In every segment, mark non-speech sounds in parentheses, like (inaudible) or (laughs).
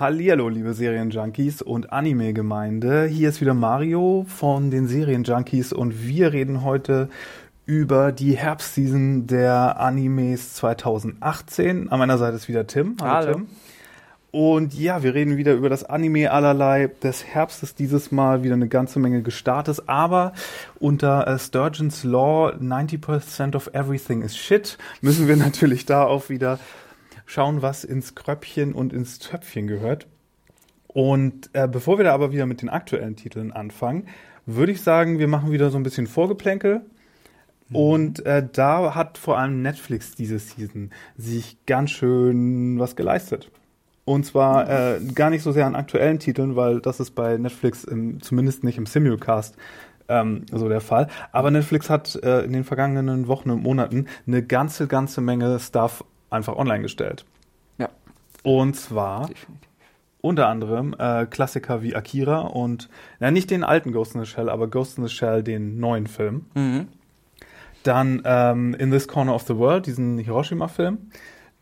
Hallihallo, liebe Serienjunkies und Anime-Gemeinde. Hier ist wieder Mario von den Serienjunkies und wir reden heute über die Herbstseason der Animes 2018. An meiner Seite ist wieder Tim. Hallo. Tim. Und ja, wir reden wieder über das Anime allerlei des Herbstes dieses Mal wieder eine ganze Menge gestartet, aber unter äh, Sturgeon's Law 90% of everything is shit müssen wir (laughs) natürlich da auch wieder schauen, was ins Kröpfchen und ins Töpfchen gehört. Und äh, bevor wir da aber wieder mit den aktuellen Titeln anfangen, würde ich sagen, wir machen wieder so ein bisschen Vorgeplänkel. Und äh, da hat vor allem Netflix diese Season sich ganz schön was geleistet. Und zwar äh, gar nicht so sehr an aktuellen Titeln, weil das ist bei Netflix im, zumindest nicht im Simulcast ähm, so der Fall. Aber Netflix hat äh, in den vergangenen Wochen und Monaten eine ganze, ganze Menge Stuff einfach online gestellt. Ja. Und zwar unter anderem äh, Klassiker wie Akira und, na, nicht den alten Ghost in the Shell, aber Ghost in the Shell, den neuen Film. Mhm. Dann ähm, In This Corner of the World, diesen Hiroshima-Film,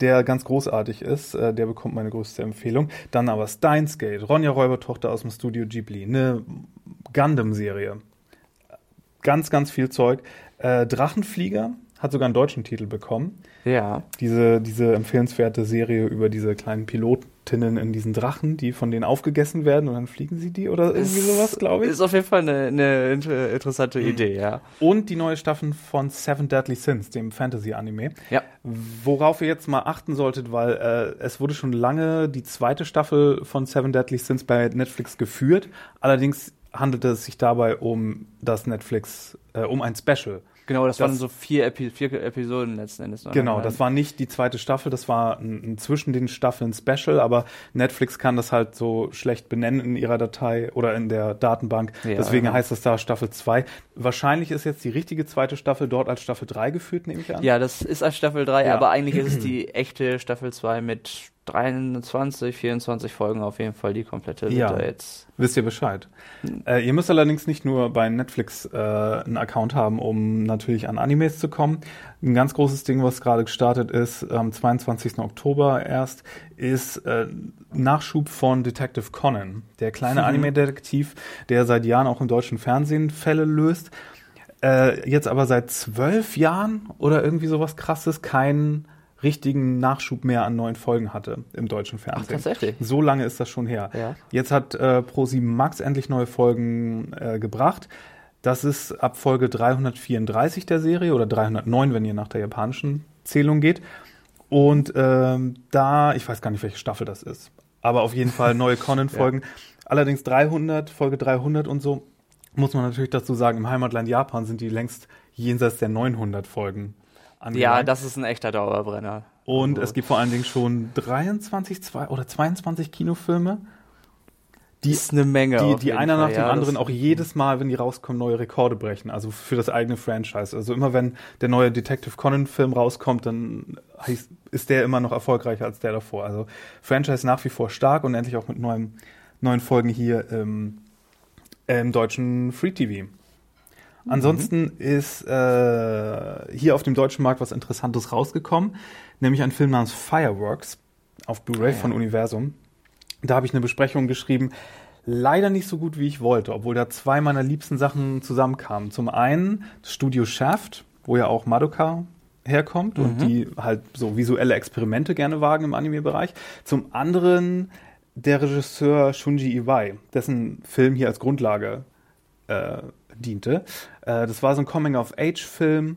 der ganz großartig ist. Äh, der bekommt meine größte Empfehlung. Dann aber Steins Gate, Ronja Räubertochter aus dem Studio Ghibli, eine Gundam-Serie. Ganz, ganz viel Zeug. Äh, Drachenflieger hat sogar einen deutschen Titel bekommen. Ja. Diese, diese empfehlenswerte Serie über diese kleinen Pilotinnen in diesen Drachen, die von denen aufgegessen werden und dann fliegen sie die oder irgendwie sowas, glaube ich. Ist auf jeden Fall eine, eine inter- interessante Idee, ja. Und die neue Staffel von Seven Deadly Sins, dem Fantasy-Anime. Ja. Worauf ihr jetzt mal achten solltet, weil äh, es wurde schon lange die zweite Staffel von Seven Deadly Sins bei Netflix geführt. Allerdings handelte es sich dabei um das Netflix, äh, um ein Special. Genau, das, Das- waren so vier, Epi vier Episoden letzten Endes. noch. Genau, das war nicht die zweite Staffel, das war ein, ein zwischen den Staffeln Special, aber Netflix kann das halt so schlecht benennen in ihrer Datei oder in der Datenbank. Ja, Deswegen ja. heißt das da Staffel 2. Wahrscheinlich ist jetzt die richtige zweite Staffel dort als Staffel 3 geführt, nehme ich an. Ja, das ist als Staffel 3, Ja. aber eigentlich ist es (clears throat) die echte Staffel 2 mit 23, 24 Folgen auf jeden Fall die komplette. Ja. wird da jetzt. Wisst ihr Bescheid. Äh, ihr müsst allerdings nicht nur bei Netflix äh, einen Account haben, um natürlich an Animes zu kommen. Ein ganz großes Ding, was gerade gestartet ist, am 22. Oktober erst, ist äh, Nachschub von Detective Conan, der kleine Anime-Detektiv, der seit Jahren auch im deutschen Fernsehen Fälle löst. Äh, jetzt aber seit zwölf Jahren oder irgendwie sowas krasses keinen richtigen Nachschub mehr an neuen Folgen hatte im deutschen Fernsehen. tatsächlich? So lange ist das schon her. Ja. Jetzt hat äh, Pro7 Max endlich neue Folgen äh, gebracht. Das ist ab Folge 334 der Serie oder 309, wenn ihr nach der japanischen Zählung geht. Und ähm, da, ich weiß gar nicht, welche Staffel das ist, aber auf jeden Fall neue (laughs) Conan-Folgen. Allerdings 300, Folge 300 und so, muss man natürlich dazu sagen, im Heimatland Japan sind die längst jenseits der 900 Folgen Ja, angelangt. das ist ein echter Dauerbrenner. Und Also, es gibt vor allen Dingen schon 23 zwei, oder 22 Kinofilme, die, ist eine Menge. die, die einer Fall, nach dem ja, anderen auch jedes Mal, wenn die rauskommen, neue Rekorde brechen. Also für das eigene Franchise. Also immer wenn der neue Detective Conan-Film rauskommt, dann heißt, ist der immer noch erfolgreicher als der davor. Also Franchise nach wie vor stark und endlich auch mit neuen, neuen Folgen hier im, im deutschen Free TV. Ansonsten ist äh, hier auf dem deutschen Markt was Interessantes rausgekommen, nämlich ein Film namens Fireworks auf Blu-ray Ah, ja. von Universum. Da habe ich eine Besprechung geschrieben. Leider nicht so gut, wie ich wollte, obwohl da zwei meiner liebsten Sachen zusammenkamen. Zum einen das Studio Shaft, wo ja auch Madoka herkommt und die halt so visuelle Experimente gerne wagen im Anime-Bereich. Zum anderen der Regisseur Shunji Iwai, dessen Film hier als Grundlage äh, diente. Äh, das war so ein Coming-of-Age-Film,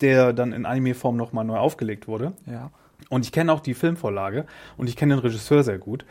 der dann in Anime-Form nochmal neu aufgelegt wurde. Ja. Und ich kenne auch die Filmvorlage und ich kenne den Regisseur sehr gut.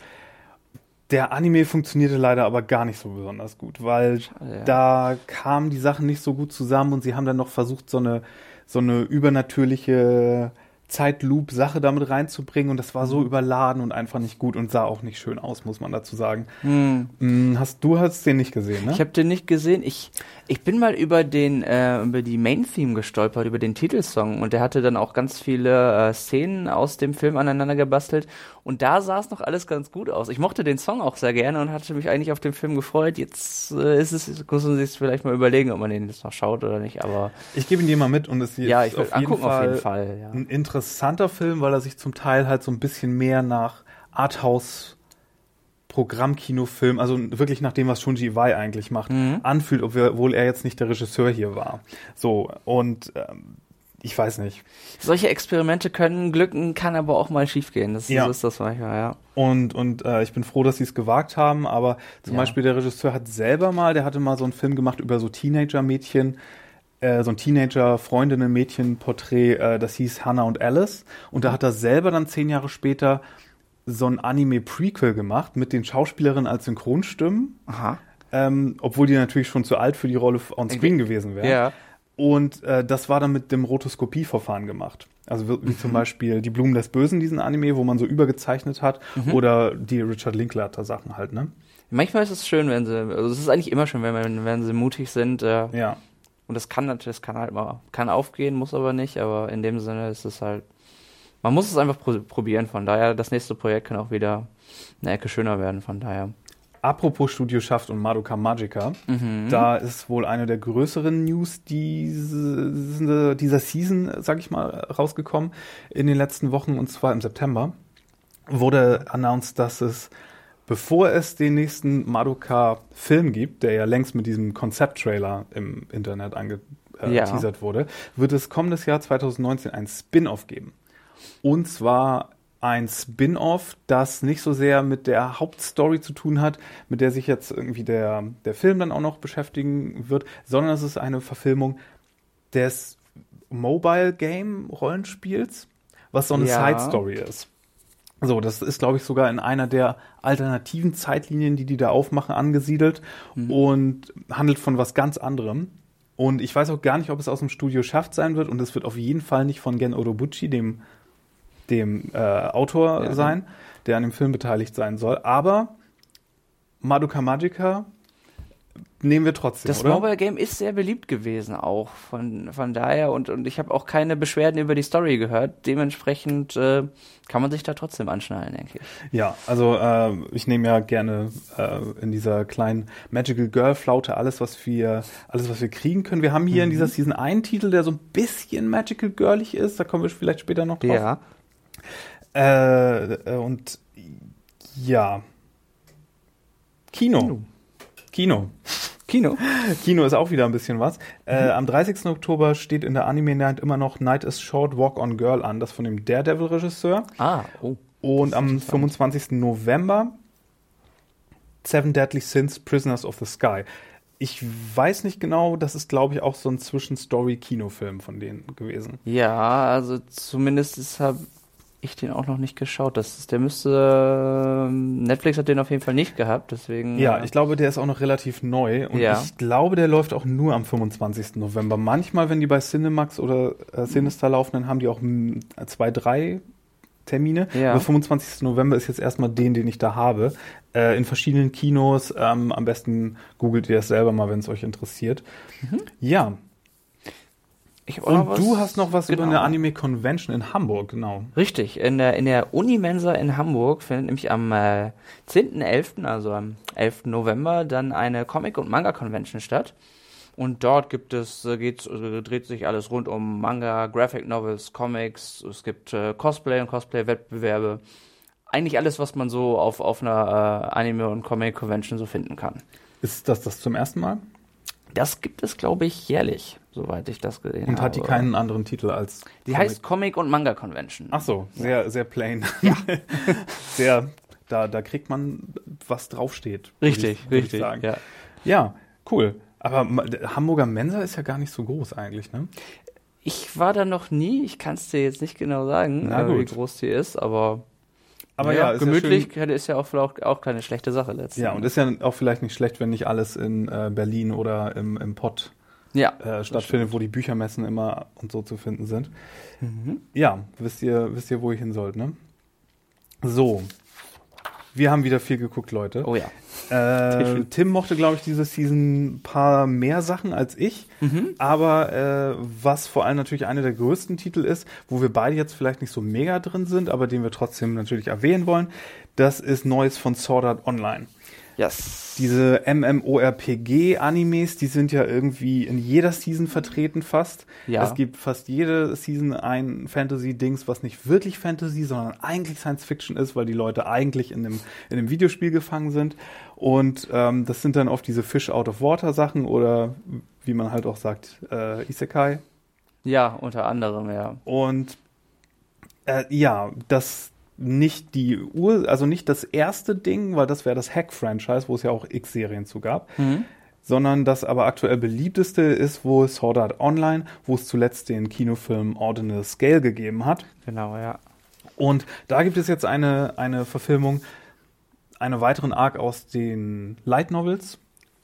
Der Anime funktionierte leider aber gar nicht so besonders gut, weil Schade, ja. da kamen die Sachen nicht so gut zusammen und sie haben dann noch versucht, so eine, so eine übernatürliche Zeitloop-Sache damit reinzubringen und das war so überladen und einfach nicht gut und sah auch nicht schön aus, muss man dazu sagen. Mm, Hast du hast den nicht gesehen, ne? Ich habe den nicht gesehen. Ich, ich bin mal über den äh, über die Main Theme gestolpert, über den Titelsong und der hatte dann auch ganz viele äh, Szenen aus dem Film aneinander gebastelt und da sah es noch alles ganz gut aus. Ich mochte den Song auch sehr gerne und hatte mich eigentlich auf den Film gefreut. Jetzt äh, ist es muss man sich vielleicht mal überlegen, ob man den jetzt noch schaut oder nicht, aber ich gebe ihn dir mal mit und es ist ja, ich will auf jeden angucken Fall auf jeden Fall, ja. ein interessanter Film, weil er sich zum Teil halt so ein bisschen mehr nach Arthouse Programmkinofilm, also wirklich nach dem, was Shunji Iwai eigentlich macht, Mhm. anfühlt, obwohl er jetzt nicht der Regisseur hier war. So, und ähm, ich weiß nicht. Solche Experimente können glücken, kann aber auch mal schiefgehen. Das Ja. so ist das manchmal, ja. Und, und äh, ich bin froh, dass sie es gewagt haben, aber zum Ja. Beispiel der Regisseur hat selber mal, der hatte mal so einen Film gemacht über so Teenager-Mädchen, äh, so ein Teenager-Freundinnen-Mädchen-Porträt, äh, das hieß Hannah und Alice. Und da hat er selber dann zehn Jahre später so ein Anime-Prequel gemacht mit den Schauspielerinnen als Synchronstimmen, Aha. ähm, obwohl die natürlich schon zu alt für die Rolle on screen gewesen wären. Ja. Und äh, das war dann mit dem Rotoskopieverfahren gemacht. Also wie, wie zum Beispiel die Blumen des Bösen, diesen Anime, wo man so übergezeichnet hat, oder die Richard Linklater Sachen halt, ne? Manchmal ist es schön, wenn sie, also es ist eigentlich immer schön, wenn, wenn, wenn sie mutig sind. Äh, Ja. Und das kann natürlich, das kann halt mal, kann aufgehen, muss aber nicht, aber in dem Sinne ist es halt, man muss es einfach pro probieren, von daher, das nächste Projekt kann auch wieder eine Ecke schöner werden, von daher. Apropos Studio Schaft und Madoka Magica, da ist wohl eine der größeren News diese, dieser Season, sag ich mal, rausgekommen in den letzten Wochen und zwar im September. Wurde announced, dass es, bevor es den nächsten Madoka-Film gibt, der ja längst mit diesem Konzept-Trailer im Internet angeteasert Ja. wurde, wird es kommendes Jahr 2019 ein Spin-off geben. Und zwar ein Spin-off, das nicht so sehr mit der Hauptstory zu tun hat, mit der sich jetzt irgendwie der, der Film dann auch noch beschäftigen wird, sondern es ist eine Verfilmung des Mobile Game Rollenspiels, was so eine Ja. Side Story ist. So, das ist, glaube ich, sogar in einer der alternativen Zeitlinien, die die da aufmachen, angesiedelt und handelt von was ganz anderem. Und ich weiß auch gar nicht, ob es aus dem Studio Schaft sein wird und es wird auf jeden Fall nicht von Gen Odobuchi, dem, dem äh, Autor, Ja. sein, der an dem Film beteiligt sein soll. Aber Madoka Magica nehmen wir trotzdem, Das oder? Mobile Game ist sehr beliebt gewesen auch, von, von daher, und, und ich habe auch keine Beschwerden über die Story gehört, dementsprechend äh, kann man sich da trotzdem anschnallen, denke ich. Ja, also äh, ich nehme ja gerne äh, in dieser kleinen Magical Girl Flaute alles, was wir alles, was wir kriegen können. Wir haben hier in dieser Season einen Titel, der so ein bisschen Magical Girlig ist. Da kommen wir vielleicht später noch drauf. Äh, äh, und ja, Kino. Kino. Kino. Kino. Kino ist auch wieder ein bisschen was. Äh, am 30. Oktober steht in der Anime Night immer noch Night is Short, Walk on Girl an, das von dem Daredevil-Regisseur. Ah, oh. Und am 25. November Seven Deadly Sins, Prisoners of the Sky. Ich weiß nicht genau, das ist, glaube ich, auch so ein Zwischenstory-Kinofilm von denen gewesen. Ja, also zumindest habe ich den auch noch nicht geschaut. Das ist, der müsste ähm, Netflix hat den auf jeden Fall nicht gehabt, deswegen. Ja, äh, ich glaube, der ist auch noch relativ neu und Ja. ich glaube, der läuft auch nur am 25. November. Manchmal, wenn die bei Cinemax oder äh, Sinister laufen, dann haben die auch mm, zwei, drei Termine. Ja. Aber 25. November ist jetzt erstmal den, den ich da habe. Äh, in verschiedenen Kinos. Ähm, am besten googelt ihr das selber mal, wenn es euch interessiert. Ja, ich hab auch noch und was- du hast noch was über genau. eine Anime-Convention in Hamburg, genau. Richtig, in der, in der Unimensa in Hamburg findet nämlich am äh, 10.11., also am 11. November, dann eine Comic- und Manga-Convention statt. Und dort gibt es, äh, geht's, äh, dreht sich alles rund um Manga, Graphic Novels, Comics, es gibt äh, Cosplay und Cosplay-Wettbewerbe. Eigentlich alles, was man so auf, auf einer äh, Anime- und Comic-Convention so finden kann. Ist das das zum ersten Mal? Das gibt es, glaube ich, jährlich, soweit ich das gesehen habe. Und hat die keinen anderen Titel als. Die Comic- heißt Comic- und Manga-Convention. Ach so, sehr, sehr plain. Ja. (laughs) sehr, da, da kriegt man, was draufsteht. Richtig, ich, richtig. Ich sagen. Ja. ja, cool. Aber Hamburger Mensa ist ja gar nicht so groß eigentlich, ne? Ich war da noch nie, ich kann es dir jetzt nicht genau sagen, äh, wie groß die ist, aber, Aber ja, ist gemütlich Ja, ist ja auch, auch, auch keine schlechte Sache letztendlich. ja, und ist ja auch vielleicht nicht schlecht, wenn nicht alles in äh, Berlin oder im, im Pott Ja. äh, stattfindet, wo die Büchermessen immer und so zu finden sind. Ja, wisst ihr, wisst ihr, wo ich hin sollt, ne? So. Wir haben wieder viel geguckt, Leute. Oh ja. Äh. Tim mochte, glaube ich, diese Season ein paar mehr Sachen als ich. Mhm. Aber äh, was vor allem natürlich einer der größten Titel ist, wo wir beide jetzt vielleicht nicht so mega drin sind, aber den wir trotzdem natürlich erwähnen wollen, das ist Neues von Sword Art Online. Yes. Diese MMORPG-Animes, die sind ja irgendwie in jeder Season vertreten fast. Ja. Es gibt fast jede Season ein Fantasy-Dings, was nicht wirklich Fantasy, sondern eigentlich Science-Fiction ist, weil die Leute eigentlich in dem, in dem Videospiel gefangen sind. Und ähm, das sind dann oft diese Fish-out-of-water-Sachen oder wie man halt auch sagt, äh, Isekai. Ja, unter anderem, ja. Und äh, ja, das nicht die Ur, also nicht das erste Ding, weil das wäre das Hack-Franchise, wo es ja auch X-Serien zu gab, sondern das aber aktuell beliebteste ist wohl Sword Art Online, wo es zuletzt den Kinofilm Ordinal Scale gegeben hat. Genau, ja. Und da gibt es jetzt eine, eine Verfilmung, einen weiteren Arc aus den Light Novels.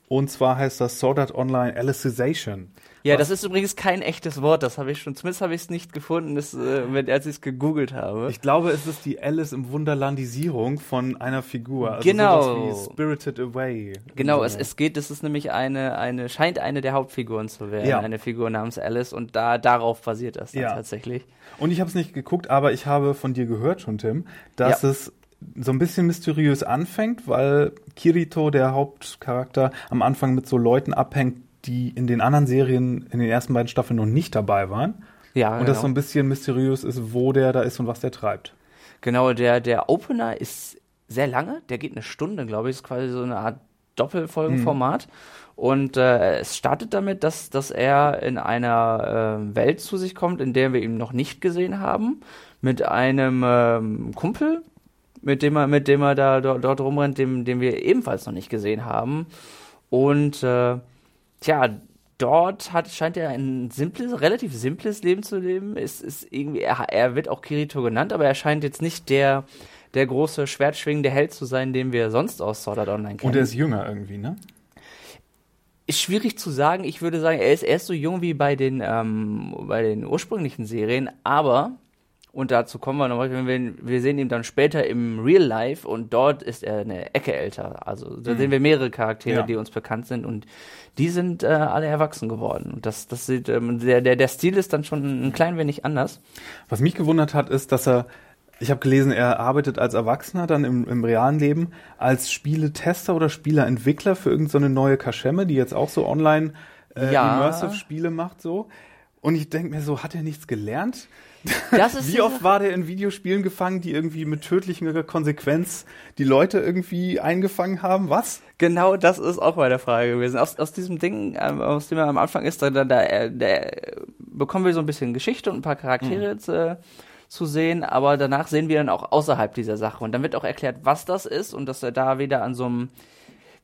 Und zwar heißt das Sword Art Online Alicization. Ja, das ist übrigens kein echtes Wort, das habe ich schon, zumindest habe ich es nicht gefunden, das, äh, als ich es gegoogelt habe. Ich glaube, es ist die Alice im Wunderlandisierung von einer Figur. Also Genau. Spirited Away. Genau, So. es, es geht, es ist nämlich eine, eine, scheint eine der Hauptfiguren zu werden, Ja. eine Figur namens Alice und da, darauf basiert das dann Ja. tatsächlich. Und ich habe es nicht geguckt, aber ich habe von dir gehört schon, Tim, dass Ja. es so ein bisschen mysteriös anfängt, weil Kirito, der Hauptcharakter, am Anfang mit so Leuten abhängt, die in den anderen Serien, in den ersten beiden Staffeln noch nicht dabei waren. Ja, Und das genau. so ein bisschen mysteriös ist, wo der da ist und was der treibt. Genau, der, der Opener ist sehr lange, der geht eine Stunde, glaube ich, ist quasi so eine Art Doppelfolgenformat. Und äh, es startet damit, dass, dass er in einer äh, Welt zu sich kommt, in der wir ihn noch nicht gesehen haben, mit einem ähm, Kumpel, mit dem er, mit dem er da dort, dort rumrennt, dem, den wir ebenfalls noch nicht gesehen haben. Und äh, tja, dort hat, scheint er ein simples, relativ simples Leben zu leben. Es ist irgendwie, er, er wird auch Kirito genannt, aber er scheint jetzt nicht der, der große schwertschwingende Held zu sein, den wir sonst aus Sword Art Online kennen. Und er ist jünger irgendwie, ne? ist schwierig zu sagen. Ich würde sagen, er ist erst so jung wie bei den, ähm, bei den ursprünglichen Serien, aber, und dazu kommen wir noch, wenn wir, wir sehen ihn dann später im Real Life und dort ist er eine Ecke älter. Also da sehen wir mehrere Charaktere, Ja. die uns bekannt sind und die sind äh, alle erwachsen geworden. Und das, das sieht, ähm, der, der, der Stil ist dann schon ein klein wenig anders. Was mich gewundert hat, ist, dass er, ich habe gelesen, er arbeitet als Erwachsener dann im, im realen Leben als Spieletester oder Spieleentwickler für irgendeine so neue Kaschemme, die jetzt auch so online äh, Ja. Immersive Spiele macht so. Und ich denke mir so, hat er nichts gelernt? Das ist Wie oft war der in Videospielen gefangen, die irgendwie mit tödlicher Konsequenz die Leute irgendwie eingefangen haben? Was? Genau das ist auch meine Frage gewesen. Aus, aus diesem Ding, ähm, aus dem er am Anfang ist, da, da, da, da bekommen wir so ein bisschen Geschichte und ein paar Charaktere zu, zu sehen, aber danach sehen wir dann auch außerhalb dieser Sache. Und dann wird auch erklärt, was das ist und dass er da wieder an so einem,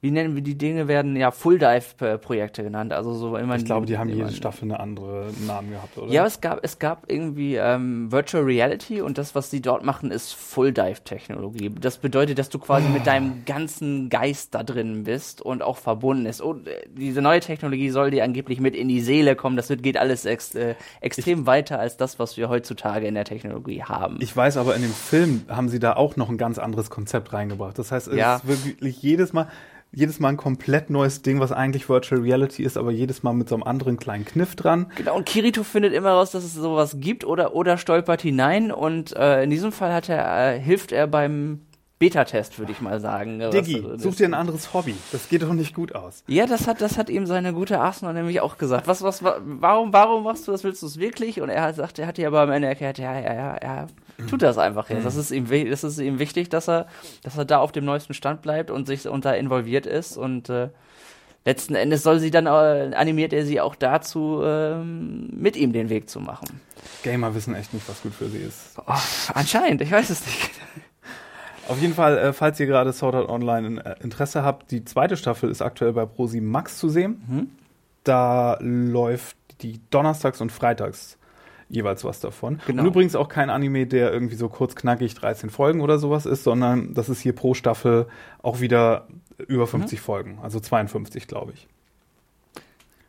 wie nennen wir die Dinge, werden ja Full-Dive-Projekte genannt. Also so immer Ich glaube, die haben jede Staffel eine andere Namen gehabt, oder? ja, es gab, es gab irgendwie ähm, Virtual Reality und das, was sie dort machen, ist Full-Dive-Technologie. Das bedeutet, dass du quasi mit deinem ganzen Geist da drin bist und auch verbunden ist. Und äh, diese neue Technologie soll dir angeblich mit in die Seele kommen. Das wird, geht alles ex, äh, extrem weiter als das, was wir heutzutage in der Technologie haben. Ich weiß aber, in dem Film haben sie da auch noch ein ganz anderes Konzept reingebracht. Das heißt, es Ja. ist wirklich jedes Mal, jedes Mal ein komplett neues Ding, was eigentlich Virtual Reality ist, aber jedes Mal mit so einem anderen kleinen Kniff dran. Genau, und Kirito findet immer raus, dass es sowas gibt oder, oder stolpert hinein und äh, in diesem Fall hat er, äh, hilft er beim Beta-Test, würde ich mal sagen. Diggi, such dir ein anderes Hobby. Das geht doch nicht gut aus. Ja, das hat, das hat ihm seine gute Arsenal nämlich auch gesagt. Was, was, wa- warum, warum machst du das? Willst du es wirklich? Und er hat sagt, er hat dir aber am Ende erklärt, ja, ja, ja, er (clears throat) tut das einfach jetzt. Das ist ihm, das ist ihm wichtig, dass er, dass er da auf dem neuesten Stand bleibt und sich und da involviert ist und äh, letzten Endes soll sie dann äh, animiert er sie auch dazu, ähm, mit ihm den Weg zu machen. Gamer wissen echt nicht, was gut für sie ist. Oh, anscheinend, ich weiß es nicht. (laughs) Auf jeden Fall, äh, falls ihr gerade Sword Art Online in, äh, Interesse habt, die zweite Staffel ist aktuell bei Pro7 Max zu sehen. Mhm. Da läuft die donnerstags und freitags jeweils was davon. Genau. Und übrigens auch kein Anime, der irgendwie so kurz knackig 13 Folgen oder sowas ist, sondern das ist hier pro Staffel auch wieder über 50 Folgen, also 52, glaube ich.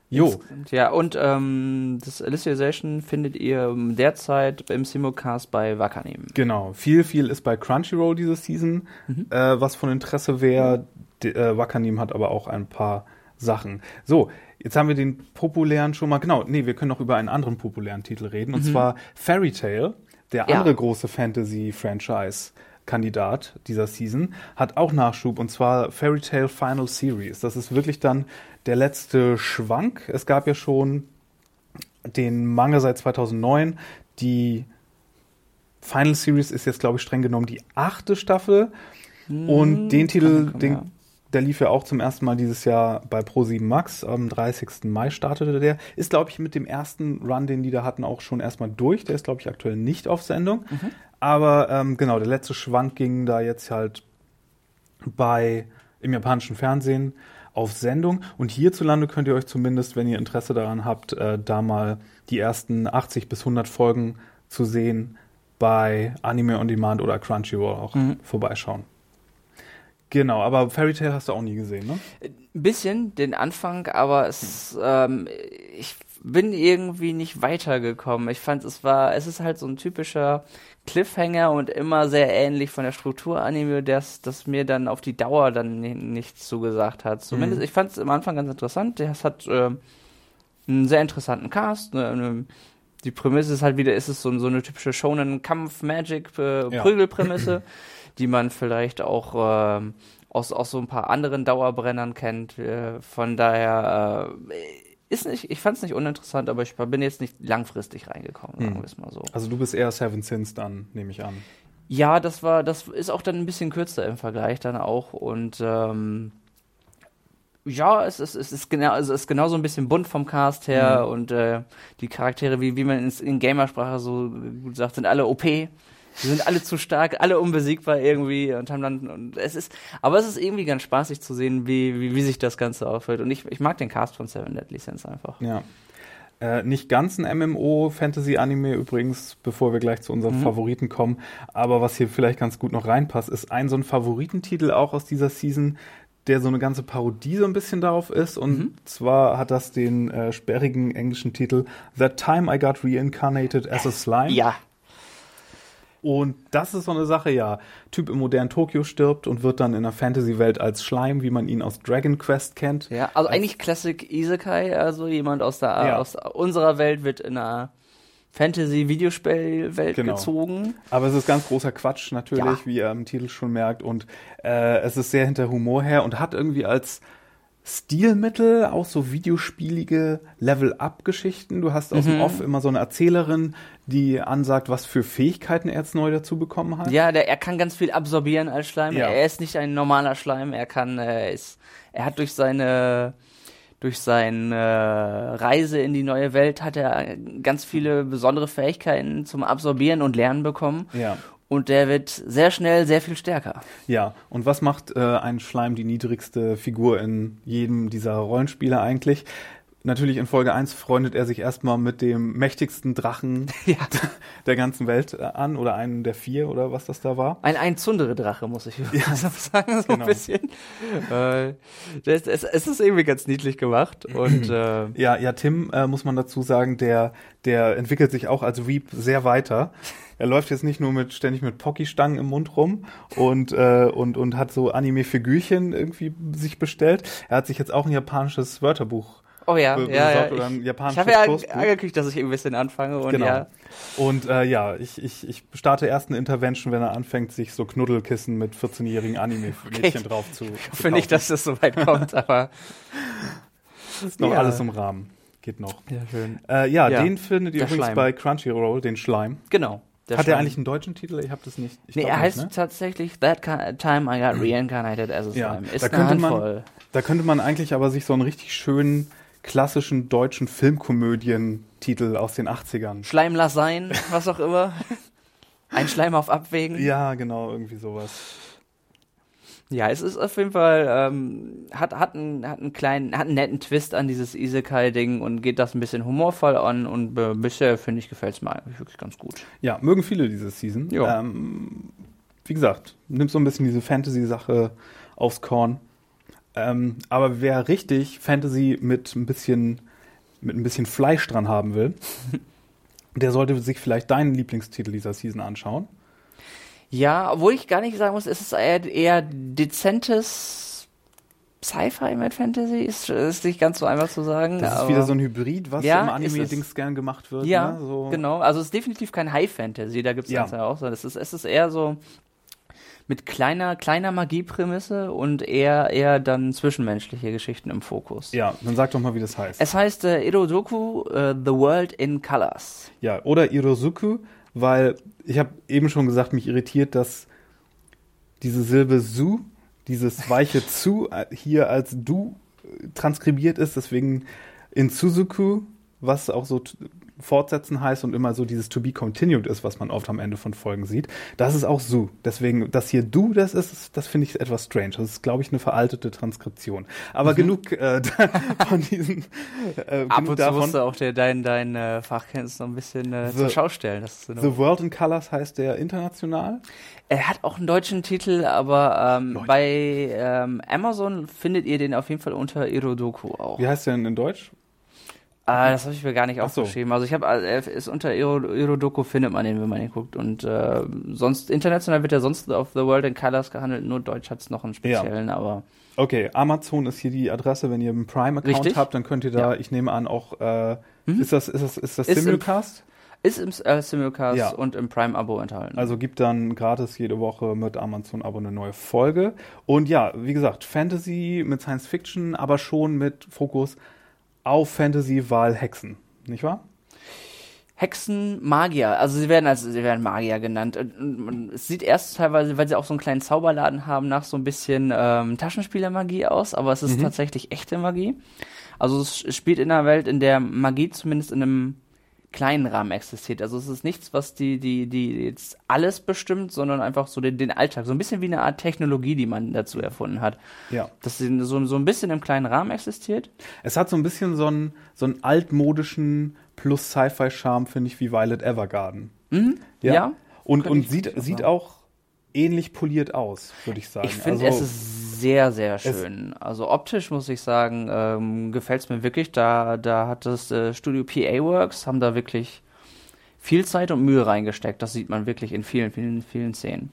Jo, Ja, und ähm, das Alicization findet ihr derzeit im Simulcast bei Wakanim. genau. Viel, viel ist bei Crunchyroll diese Season, äh, was von Interesse wäre. D- Äh, Wakanim hat aber auch ein paar Sachen. So, jetzt haben wir den populären schon mal. Genau, nee, wir können noch über einen anderen populären Titel reden. Und zwar Fairy Tail, der Ja. andere große Fantasy-Franchise. Kandidat dieser Season hat auch Nachschub und zwar Fairy Tail Final Series. Das ist wirklich dann der letzte Schwank. Es gab ja schon den Manga seit 2009. Die Final Series ist jetzt, glaube ich, streng genommen die achte Staffel. Und den Titel, den. Der lief ja auch zum ersten Mal dieses Jahr bei Pro7 Max. Am 30. Mai startete der. Ist, glaube ich, mit dem ersten Run, den die da hatten, auch schon erstmal durch. Der ist, glaube ich, aktuell nicht auf Sendung. Mhm. Aber ähm, genau, der letzte Schwank ging da jetzt halt bei im japanischen Fernsehen auf Sendung. Und hierzulande könnt ihr euch zumindest, wenn ihr Interesse daran habt, äh, da mal die ersten 80 bis 100 Folgen zu sehen bei Anime on Demand oder Crunchyroll auch Mhm. vorbeischauen. Genau, aber Fairy Tail hast du auch nie gesehen, ne? Ein bisschen den Anfang, aber es, ähm, ich bin irgendwie nicht weitergekommen. Ich fand, es war, es ist halt so ein typischer Cliffhanger und immer sehr ähnlich von der Struktur Anime, das, das mir dann auf die Dauer dann ni- nichts zugesagt hat. Zumindest, Mhm. ich fand es am Anfang ganz interessant. Es hat ähm, einen sehr interessanten Cast. Ne, ne, die Prämisse ist halt wieder, ist es so, so eine typische Shonen Kampf Magic äh, Ja. (clears throat) Die man vielleicht auch ähm, aus, aus so ein paar anderen Dauerbrennern kennt. Äh, von daher äh, ist nicht, ich fand es nicht uninteressant, aber ich bin jetzt nicht langfristig reingekommen, sagen Hm. wir es mal so. Also du bist eher Seven Sins dann, nehme ich an. Ja, das war, das ist auch dann ein bisschen kürzer im Vergleich dann auch und ähm, ja, es ist, es ist genau, es ist genauso ein bisschen bunt vom Cast her Mhm. und äh, die Charaktere, wie, wie man in, in Gamersprache so gut sagt, sind alle OP. Die sind alle zu stark, alle unbesiegbar irgendwie und haben dann, und es ist, aber es ist irgendwie ganz spaßig zu sehen, wie, wie, wie sich das Ganze auffällt. Und ich, ich mag den Cast von Seven Deadly Sins einfach. Ja. Äh, nicht ganz ein MMO-Fantasy-Anime übrigens, bevor wir gleich zu unserem Mhm. Favoriten kommen. Aber was hier vielleicht ganz gut noch reinpasst, ist ein so ein Favoritentitel auch aus dieser Season, der so eine ganze Parodie so ein bisschen darauf ist. Und Mhm. zwar hat das den äh, sperrigen englischen Titel That Time I Got Reincarnated as a Slime. Ja, Und das ist so eine Sache, ja. Typ im modernen Tokio stirbt und wird dann in der Fantasy-Welt als Schleim, wie man ihn aus Dragon Quest kennt. Ja, also eigentlich Classic Isekai, also jemand aus der Ja. aus unserer Welt wird in einer Fantasy-Videospielwelt Genau. gezogen. Aber es ist ganz großer Quatsch natürlich, Ja. wie ihr im Titel schon merkt. Und äh, es ist sehr hinter Humor her und hat irgendwie als Stilmittel auch so videospielige Level-Up-Geschichten. Du hast aus Mhm. dem Off immer so eine Erzählerin, die ansagt, was für Fähigkeiten er jetzt neu dazu bekommen hat. Ja, der, er kann ganz viel absorbieren als Schleim. Ja. Er ist nicht ein normaler Schleim. Er kann, äh, er ist, er hat durch seine durch seine Reise in die neue Welt hat er ganz viele besondere Fähigkeiten zum Absorbieren und Lernen bekommen. Ja. Und der wird sehr schnell sehr viel stärker. Ja, und was macht äh, ein Schleim die niedrigste Figur in jedem dieser Rollenspiele eigentlich? Natürlich in Folge 1 freundet er sich erstmal mit dem mächtigsten Drachen (laughs) Ja. der ganzen Welt äh, an oder einen der vier oder was das da war. Ein, ein Zundere-Drache, muss ich (laughs) sagen, so genau. ein bisschen. Äh, das, es, es ist irgendwie ganz niedlich gemacht und äh, (clears throat) Ja, ja, Tim, äh, muss man dazu sagen, der, der entwickelt sich auch als Weep sehr weiter. (laughs) Er läuft jetzt nicht nur mit ständig mit Pocky-Stangen im Mund rum und, äh, und, und hat so Anime-Figürchen irgendwie sich bestellt. Er hat sich jetzt auch ein japanisches Wörterbuch oh ja, be- ja, ja. oder Ich, ich habe ja angekündigt, dass ich ein bisschen anfange und Genau. ja. Und äh, ja, ich, ich, ich starte erst eine Intervention, wenn er anfängt, sich so Knuddelkissen mit 14-jährigen Anime-Mädchen drauf zu. Ich hoffe nicht, dass das so weit kommt, aber (laughs) ist noch Ja. alles im Rahmen. Geht noch. ja, schön. Äh, ja, Ja, den findet ihr übrigens Schleim. bei Crunchyroll, den Schleim. Genau. der Hat er Schleim. eigentlich einen deutschen Titel? Ich habe das nicht. Ich Nee, er heißt nicht, ne? tatsächlich That Time I Got (clears throat) Reincarnated as a Ja, Slime. da Ist eine könnte man- Handvoll. Da könnte man eigentlich aber sich so einen richtig schönen klassischen deutschen Filmkomödientitel aus den 80ern. Schleim lass sein, was auch immer. (laughs) Ein Schleim auf Abwägen. Ja, genau, irgendwie sowas. Ja, es ist auf jeden Fall, ähm, hat, hat, einen, hat einen kleinen, hat einen netten Twist an dieses Isekai-Ding und geht das ein bisschen humorvoll an und äh, bisher, finde ich, gefällt es mir eigentlich wirklich ganz gut. Ja, mögen viele diese Season. Ja. Ähm, wie gesagt, nimmt so ein bisschen diese Fantasy-Sache aufs Korn. Ähm, aber wer richtig Fantasy mit ein bisschen mit ein bisschen Fleisch dran haben will, (laughs) der sollte sich vielleicht deinen Lieblingstitel dieser Season anschauen. Ja, obwohl ich gar nicht sagen muss, es ist eher, eher dezentes Sci-Fi mit Fantasy, ist, ist nicht ganz so einfach zu sagen. Das ist wieder so ein Hybrid, was Ja, im Anime-Dings gern gemacht wird. Ja, ne? so. genau. Also es ist definitiv kein High Fantasy, da gibt es Ja. ja auch so. Es ist, es ist eher so mit kleiner, kleiner Magieprämisse und eher, eher dann zwischenmenschliche Geschichten im Fokus. Ja, dann sag doch mal, wie das heißt. Es heißt äh, Irodoku, äh, The World in Colors. Ja, oder Irosuku, weil ich habe eben schon gesagt, mich irritiert, dass diese Silbe su, dieses weiche (laughs) zu, äh, hier als du äh, transkribiert ist, deswegen in Suzuku, was auch so fortsetzen heißt und immer so dieses to be continued ist, was man oft am Ende von Folgen sieht. Das ist auch su. Deswegen, dass hier du das ist, das finde ich etwas strange. Das ist, glaube ich, eine veraltete Transkription. Aber genug äh, (laughs) von diesen äh, Ab und zu musst du auch der, dein, dein äh, Fachkenntnis noch ein bisschen äh, The- zur Schau stellen. The World in Colors heißt der international. Er hat auch einen deutschen Titel, aber ähm, bei ähm, Amazon findet ihr den auf jeden Fall unter Irodoku auch. Wie heißt der denn in Deutsch? Ah, das habe ich mir gar nicht so. aufgeschrieben. Also ich habe, äh, ist unter Iro- Irodoku findet man den, wenn man den guckt. Und äh, sonst international wird er sonst auf The World in Colors gehandelt. Nur Deutsch hat es noch einen speziellen, aber Okay, Amazon ist hier die Adresse. Wenn ihr einen Prime-Account habt, dann könnt ihr da, Ja. ich nehme an, auch, äh, ist das, ist das, ist das Ist im- Simulcast? ist im äh, Simulcast Ja. und im Prime-Abo enthalten. Also gibt dann gratis jede Woche mit Amazon-Abo eine neue Folge. Und ja, wie gesagt, Fantasy mit Science Fiction, aber schon mit Fokus auf Fantasy, weil Hexen. Nicht wahr? Hexen, Magier, also sie werden als sie werden Magier genannt. Und- Es sieht erst teilweise, weil sie auch so einen kleinen Zauberladen haben, nach so ein bisschen ähm, Taschenspielermagie aus, aber es ist tatsächlich echte Magie. Also es spielt in einer Welt, in der Magie zumindest in einem kleinen Rahmen existiert. Also es ist nichts, was die, die, die jetzt alles bestimmt, sondern einfach so den, den Alltag. So ein bisschen wie eine Art Technologie, die man dazu erfunden hat. Ja. Dass sie so, so ein bisschen im kleinen Rahmen existiert. Es hat so ein bisschen so einen, so einen altmodischen plus Sci-Fi-Charme, finde ich, wie Violet Evergarden. Ja. Und, Könnte und ich sieht, sieht auch ähnlich poliert aus, würde ich sagen. Ich finde, Also, es ist sehr, sehr schön. Also optisch muss ich sagen, ähm, gefällt es mir wirklich. Da, da hat das äh, Studio PA Works, haben da wirklich viel Zeit und Mühe reingesteckt. Das sieht man wirklich in vielen, vielen, vielen Szenen.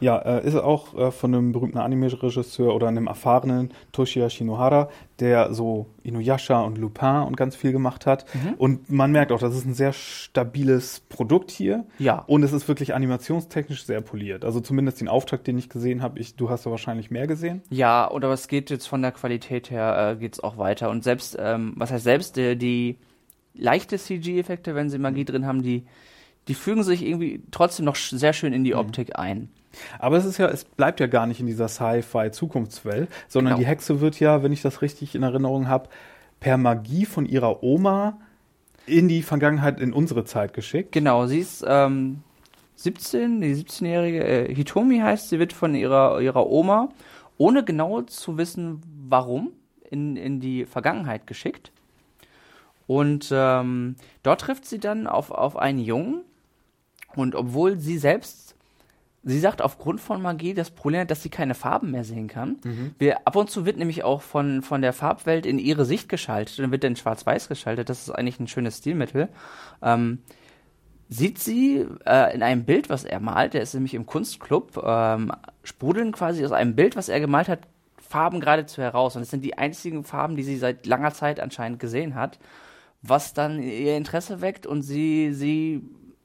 Ja, äh, ist auch äh, von einem berühmten Anime-Regisseur oder einem erfahrenen Toshiya Shinohara, der so Inuyasha und Lupin und ganz viel gemacht hat. Mhm. Und man merkt auch, das ist ein sehr stabiles Produkt hier. Ja. Und es ist wirklich animationstechnisch sehr poliert. Also zumindest den Auftrag, den ich gesehen habe, ich, du hast ja wahrscheinlich mehr gesehen. Ja, oder es geht jetzt von der Qualität her, äh, geht's auch weiter. Und selbst, ähm, was heißt selbst, äh, die leichte CG-Effekte, wenn sie Magie drin haben, die, die fügen sich irgendwie trotzdem noch sehr schön in die Optik ein. Aber es ist ja, es bleibt ja gar nicht in dieser Sci-Fi-Zukunftswelt, sondern Genau. die Hexe wird ja, wenn ich das richtig in Erinnerung habe, per Magie von ihrer Oma in die Vergangenheit, in unsere Zeit geschickt. Genau, sie ist ähm, 17, die 17-jährige äh, Hitomi heißt, sie wird von ihrer, ihrer Oma, ohne genau zu wissen, warum, in, in die Vergangenheit geschickt. Und ähm, dort trifft sie dann auf, auf einen Jungen. Und obwohl sie selbst, sie sagt aufgrund von Magie das Problem hat, dass sie keine Farben mehr sehen kann. Wir, ab und zu wird nämlich auch von, von der Farbwelt in ihre Sicht geschaltet. Dann wird dann schwarz-weiß geschaltet. Das ist eigentlich ein schönes Stilmittel. Ähm, sieht sie äh, in einem Bild, was er malt, der ist nämlich im Kunstclub, ähm, sprudeln quasi aus einem Bild, was er gemalt hat, Farben geradezu heraus. Und es sind die einzigen Farben, die sie seit langer Zeit anscheinend gesehen hat, was dann ihr Interesse weckt und sie, sie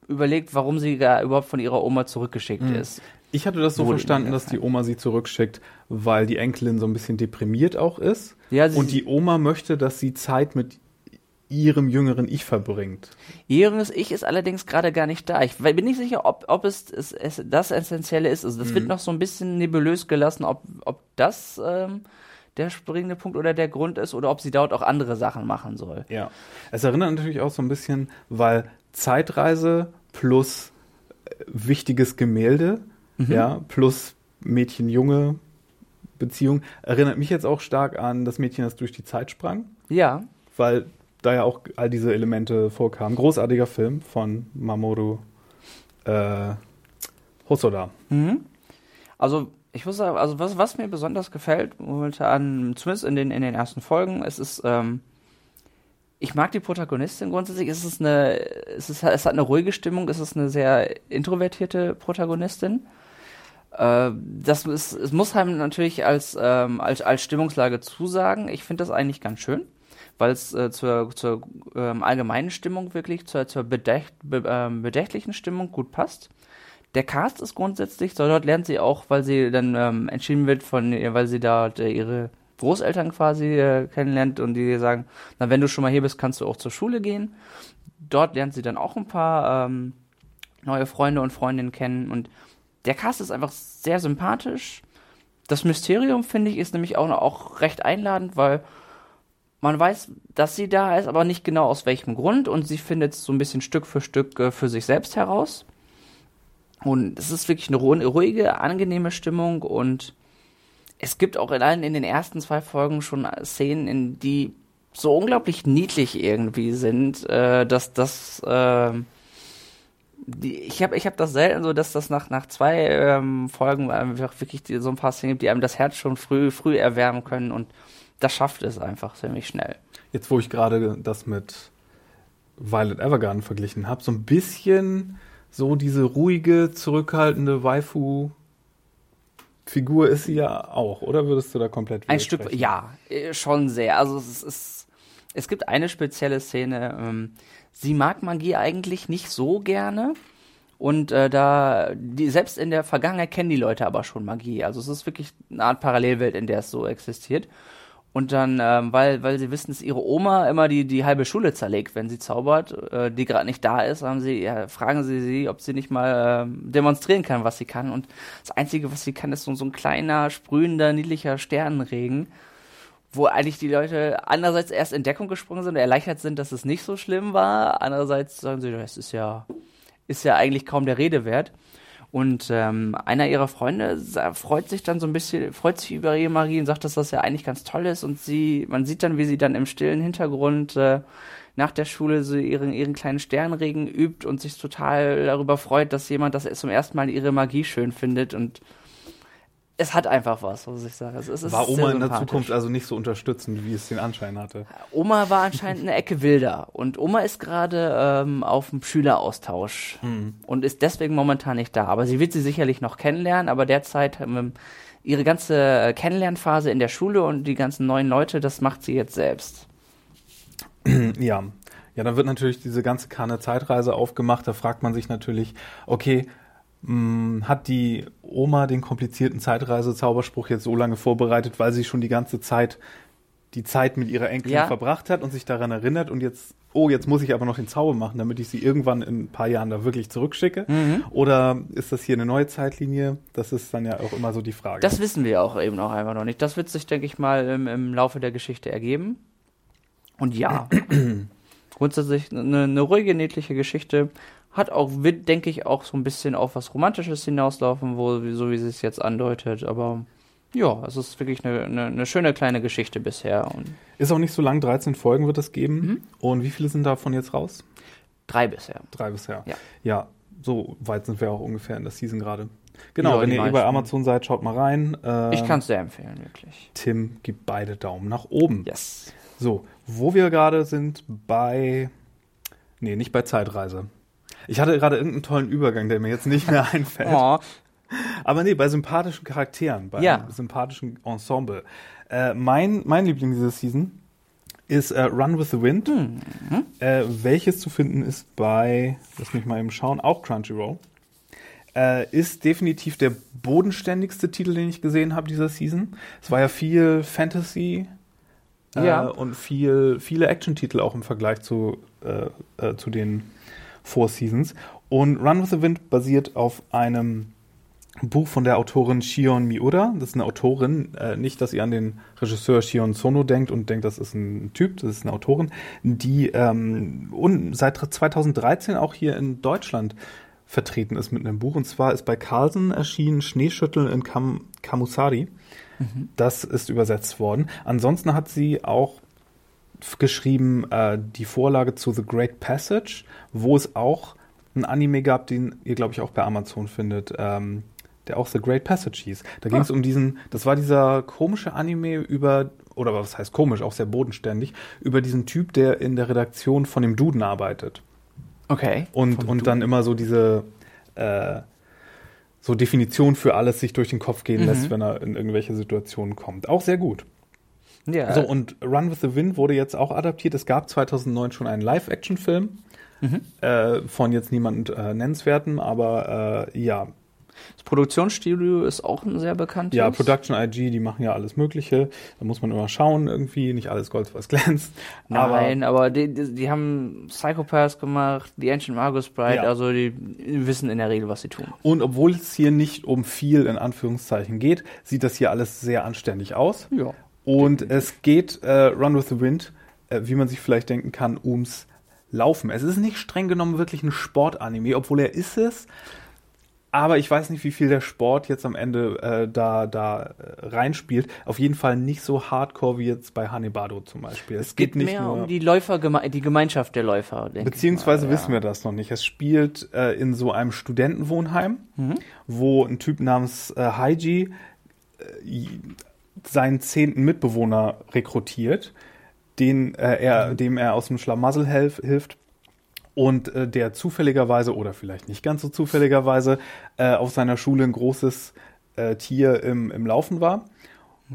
überlegt, warum sie gar überhaupt von ihrer Oma zurückgeschickt ist. Ich hatte das so Wurde verstanden, dass die Oma sie zurückschickt, weil die Enkelin so ein bisschen deprimiert auch ist. Ja, und die Oma möchte, dass sie Zeit mit ihrem jüngeren Ich verbringt. Ihr jüngeres Ich ist allerdings gerade gar nicht da. Ich bin nicht sicher, ob, ob es, es, es das Essentielle ist. Also das wird noch so ein bisschen nebulös gelassen, ob, ob das ähm, der springende Punkt oder der Grund ist oder ob sie dort auch andere Sachen machen soll. Ja. Es erinnert natürlich auch so ein bisschen, weil Zeitreise plus äh, wichtiges Gemälde, ja, plus Mädchen-Junge Beziehung, erinnert mich jetzt auch stark an das Mädchen, das durch die Zeit sprang, Ja, weil da ja auch all diese Elemente vorkamen. Großartiger Film von Mamoru äh, Hosoda. also ich muss sagen, also was, was mir besonders gefällt momentan, zumindest in den, in den ersten Folgen, es ist, ähm, ich mag die Protagonistin grundsätzlich. Es ist eine, es ist, es hat eine ruhige Stimmung. Es ist eine sehr introvertierte Protagonistin. Äh, das ist, es muss einem natürlich als, ähm, als, als Stimmungslage zusagen. Ich finde das eigentlich ganz schön, weil es äh, zur, zur ähm, allgemeinen Stimmung wirklich, zur, zur bedächt, be, ähm, bedächtlichen Stimmung gut passt. Der Cast ist grundsätzlich, so dort lernt sie auch, weil sie dann ähm, entschieden wird von, weil sie da äh, ihre Großeltern quasi äh, kennenlernt und die sagen, na, wenn du schon mal hier bist, kannst du auch zur Schule gehen. Dort lernt sie dann auch ein paar ähm, neue Freunde und Freundinnen kennen und der Cast ist einfach sehr sympathisch. Das Mysterium, finde ich, ist nämlich auch, auch recht einladend, weil man weiß, dass sie da ist, aber nicht genau aus welchem Grund und sie findet es so ein bisschen Stück für Stück äh, für sich selbst heraus. Und es ist wirklich eine ruhige, angenehme Stimmung und es gibt auch allein in den ersten zwei Folgen schon Szenen, in die so unglaublich niedlich irgendwie sind, äh, dass das äh, die, ich habe ich hab das selten so, dass das nach, nach zwei ähm, Folgen einfach wirklich die, so ein paar Szenen gibt, die einem das Herz schon früh, früh erwärmen können und das schafft es einfach ziemlich schnell. Jetzt, wo ich gerade das mit Violet Evergarden verglichen habe, so ein bisschen so diese ruhige, zurückhaltende Waifu Figur ist sie ja auch, oder würdest du da komplett Ein Stück, ja, äh, schon sehr. Also es ist, es gibt eine spezielle Szene. Ähm, sie mag Magie eigentlich nicht so gerne. Und äh, da, die, selbst in der Vergangenheit kennen die Leute aber schon Magie. Also es ist wirklich eine Art Parallelwelt, in der es so existiert. Und dann, ähm, weil, weil sie wissen, dass ihre Oma immer die, die halbe Schule zerlegt, wenn sie zaubert, äh, die gerade nicht da ist, haben sie, ja, fragen sie sie, ob sie nicht mal äh, demonstrieren kann, was sie kann. Und das Einzige, was sie kann, ist so, so ein kleiner, sprühender, niedlicher Sternenregen, wo eigentlich die Leute einerseits erst in Deckung gesprungen sind erleichtert sind, dass es nicht so schlimm war. Andererseits sagen sie, das ist ja, ist ja eigentlich kaum der Rede wert. Und ähm, einer ihrer Freunde freut sich dann so ein bisschen, freut sich über ihre Magie und sagt, dass das ja eigentlich ganz toll ist. Und sie, man sieht dann, wie sie dann im stillen Hintergrund äh, nach der Schule so ihren, ihren kleinen Sternregen übt und sich total darüber freut, dass jemand das zum ersten Mal ihre Magie schön findet und es hat einfach was, muss ich sagen. Es, es war Oma in der Zukunft also nicht so unterstützend, wie es den Anschein hatte? Oma war anscheinend eine Ecke wilder und Oma ist gerade ähm, auf dem Schüleraustausch mhm. und ist deswegen momentan nicht da. Aber sie wird sie sicherlich noch kennenlernen, aber derzeit ähm, ihre ganze Kennenlernphase in der Schule und die ganzen neuen Leute, das macht sie jetzt selbst. (clears throat) Ja. Ja, dann wird natürlich diese ganze Kanne Zeitreise aufgemacht. Da fragt man sich natürlich, okay, hat die Oma den komplizierten Zeitreise-Zauberspruch jetzt so lange vorbereitet, weil sie schon die ganze Zeit die Zeit mit ihrer Enkelin ja. verbracht hat und sich daran erinnert und jetzt, oh, jetzt muss ich aber noch den Zauber machen, damit ich sie irgendwann in ein paar Jahren da wirklich zurückschicke? Mhm. Oder ist das hier eine neue Zeitlinie? Das ist dann ja auch immer so die Frage. Das wissen wir auch eben auch einfach noch nicht. Das wird sich, denke ich mal, im, im Laufe der Geschichte ergeben. Und ja, (clears throat) grundsätzlich eine, eine ruhige, niedliche Geschichte hat auch, wird, denke ich, auch so ein bisschen auf was Romantisches hinauslaufen, wo, so wie sie es jetzt andeutet. Aber ja, es ist wirklich eine, eine, eine schöne kleine Geschichte bisher. Und ist auch nicht so lang, 13 Folgen wird es geben. Mhm. Und wie viele sind davon jetzt raus? Drei bisher. Drei bisher. Ja. Ja, so weit sind wir auch ungefähr in der Season gerade. Genau, ja, wenn ihr eh bei Amazon seid, schaut mal rein. Äh, ich kann es sehr empfehlen, wirklich. Tim gibt beide Daumen nach oben. Yes. So, wo wir gerade sind bei. Nee, nicht bei Zeitreise. Ich hatte gerade irgendeinen tollen Übergang, der mir jetzt nicht mehr (laughs) einfällt. oh. Aber nee, bei sympathischen Charakteren, bei ja. einem sympathischen Ensemble. Äh, mein, mein Liebling dieser Season ist äh, Run with the Wind, mhm. äh, welches zu finden ist bei, lass mich mal eben schauen, auch Crunchyroll. Äh, ist definitiv der bodenständigste Titel, den ich gesehen habe dieser Season. Es war ja viel Fantasy äh, ja. und viel, viele Action-Titel auch im Vergleich zu, äh, zu den Four Seasons. Und Run with the Wind basiert auf einem Buch von der Autorin Shion Miura. Das ist eine Autorin, äh, nicht, dass ihr an den Regisseur Shion Sono denkt und denkt, das ist ein Typ, das ist eine Autorin, die ähm, und seit 2013 auch hier in Deutschland vertreten ist mit einem Buch. Und zwar ist bei Carlsen erschienen Schneeschütteln in Kam Kamusari. Mhm. Das ist übersetzt worden. Ansonsten hat sie auch geschrieben äh, die Vorlage zu The Great Passage, wo es auch ein Anime gab, den ihr, glaube ich, auch bei Amazon findet, ähm, der auch The Great Passage hieß. Da ging es ah. um diesen, das war dieser komische Anime über oder was heißt komisch, auch sehr bodenständig, über diesen Typ, der in der Redaktion von dem Duden arbeitet. Okay. Und, und dann immer so diese äh, so Definition für alles sich durch den Kopf gehen lässt, wenn er in irgendwelche Situationen kommt. Auch sehr gut. Ja. So, und Run with the Wind wurde jetzt auch adaptiert. Es gab 2009 schon einen Live-Action-Film äh, von jetzt niemand äh, nennenswerten, aber äh, ja. das Produktionsstudio ist auch ein sehr bekanntes. Ja, Production IG, die machen ja alles Mögliche. Da muss man immer schauen irgendwie, nicht alles Gold, was glänzt. Nein, aber, die, die, die haben Psychopaths gemacht, The Ancient Magus Bride, Ja. also die wissen in der Regel, was sie tun. Und obwohl es hier nicht um viel in Anführungszeichen geht, sieht das hier alles sehr anständig aus. Ja. Und es geht äh, Run with the Wind, äh, wie man sich vielleicht denken kann, ums Laufen. Es ist nicht streng genommen wirklich ein Sportanime, obwohl er ist es. Aber ich weiß nicht, wie viel der Sport jetzt am Ende äh, da, da äh, reinspielt. Auf jeden Fall nicht so hardcore wie jetzt bei Hanebado zum Beispiel. Es, geht, nicht mehr nur um die Läufer, die Gemeinschaft der Läufer, denke Beziehungsweise ich mal, wissen wir das noch nicht. Es spielt äh, in so einem Studentenwohnheim, Mhm. wo ein Typ namens Haiji äh, seinen zehnten Mitbewohner rekrutiert, den, äh, er, Mhm. dem er aus dem Schlamassel helf, hilft und äh, der zufälligerweise oder vielleicht nicht ganz so zufälligerweise äh, auf seiner Schule ein großes äh, Tier im, im Laufen war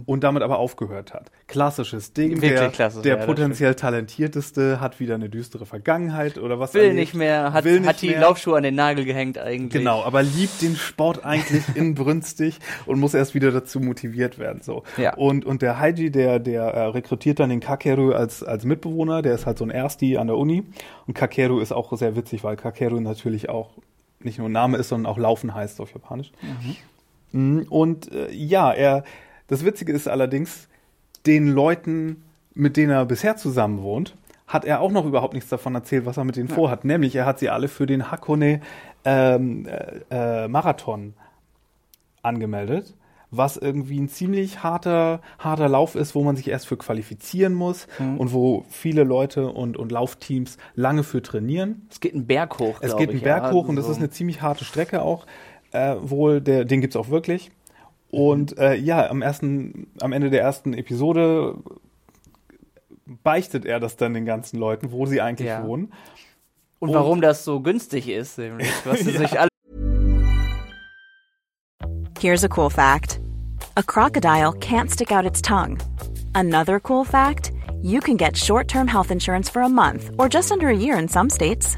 und damit aber aufgehört hat. Klassisches Ding. Wirklich der klassisch, der ja, potenziell talentierteste hat wieder eine düstere Vergangenheit oder was Will erlebt, nicht mehr, hat, nicht hat die mehr. Laufschuhe an den Nagel gehängt eigentlich. Genau, aber liebt den Sport eigentlich (laughs) inbrünstig und muss erst wieder dazu motiviert werden. So. Ja. Und, und der Haiji, der, der äh, rekrutiert dann den Kakeru als, als Mitbewohner, der ist halt so ein Ersti an der Uni. Und Kakeru ist auch sehr witzig, weil Kakeru natürlich auch nicht nur ein Name ist, sondern auch Laufen heißt auf Japanisch. Mhm. Und äh, ja, er, das Witzige ist allerdings, den Leuten, mit denen er bisher zusammen wohnt, hat er auch noch überhaupt nichts davon erzählt, was er mit denen vorhat. Nämlich, er hat sie alle für den Hakone ähm, äh, äh, Marathon angemeldet, was irgendwie ein ziemlich harter, harter Lauf ist, wo man sich erst für qualifizieren muss und wo viele Leute und, und Laufteams lange für trainieren. Es geht einen Berg hoch, Es geht einen ich, Berg ja, hoch und das so. ist eine ziemlich harte Strecke auch. Äh, wohl, der, den gibt's auch wirklich. Und äh, ja, am ersten, am Ende der ersten Episode beichtet er das dann den ganzen Leuten, wo sie eigentlich Ja. wohnen. Und warum das so günstig ist, nämlich, was (laughs) sie sich alle Here's a cool fact a crocodile can't stick out its tongue. Another cool fact you can get short term health insurance for a month or just under a year in some states.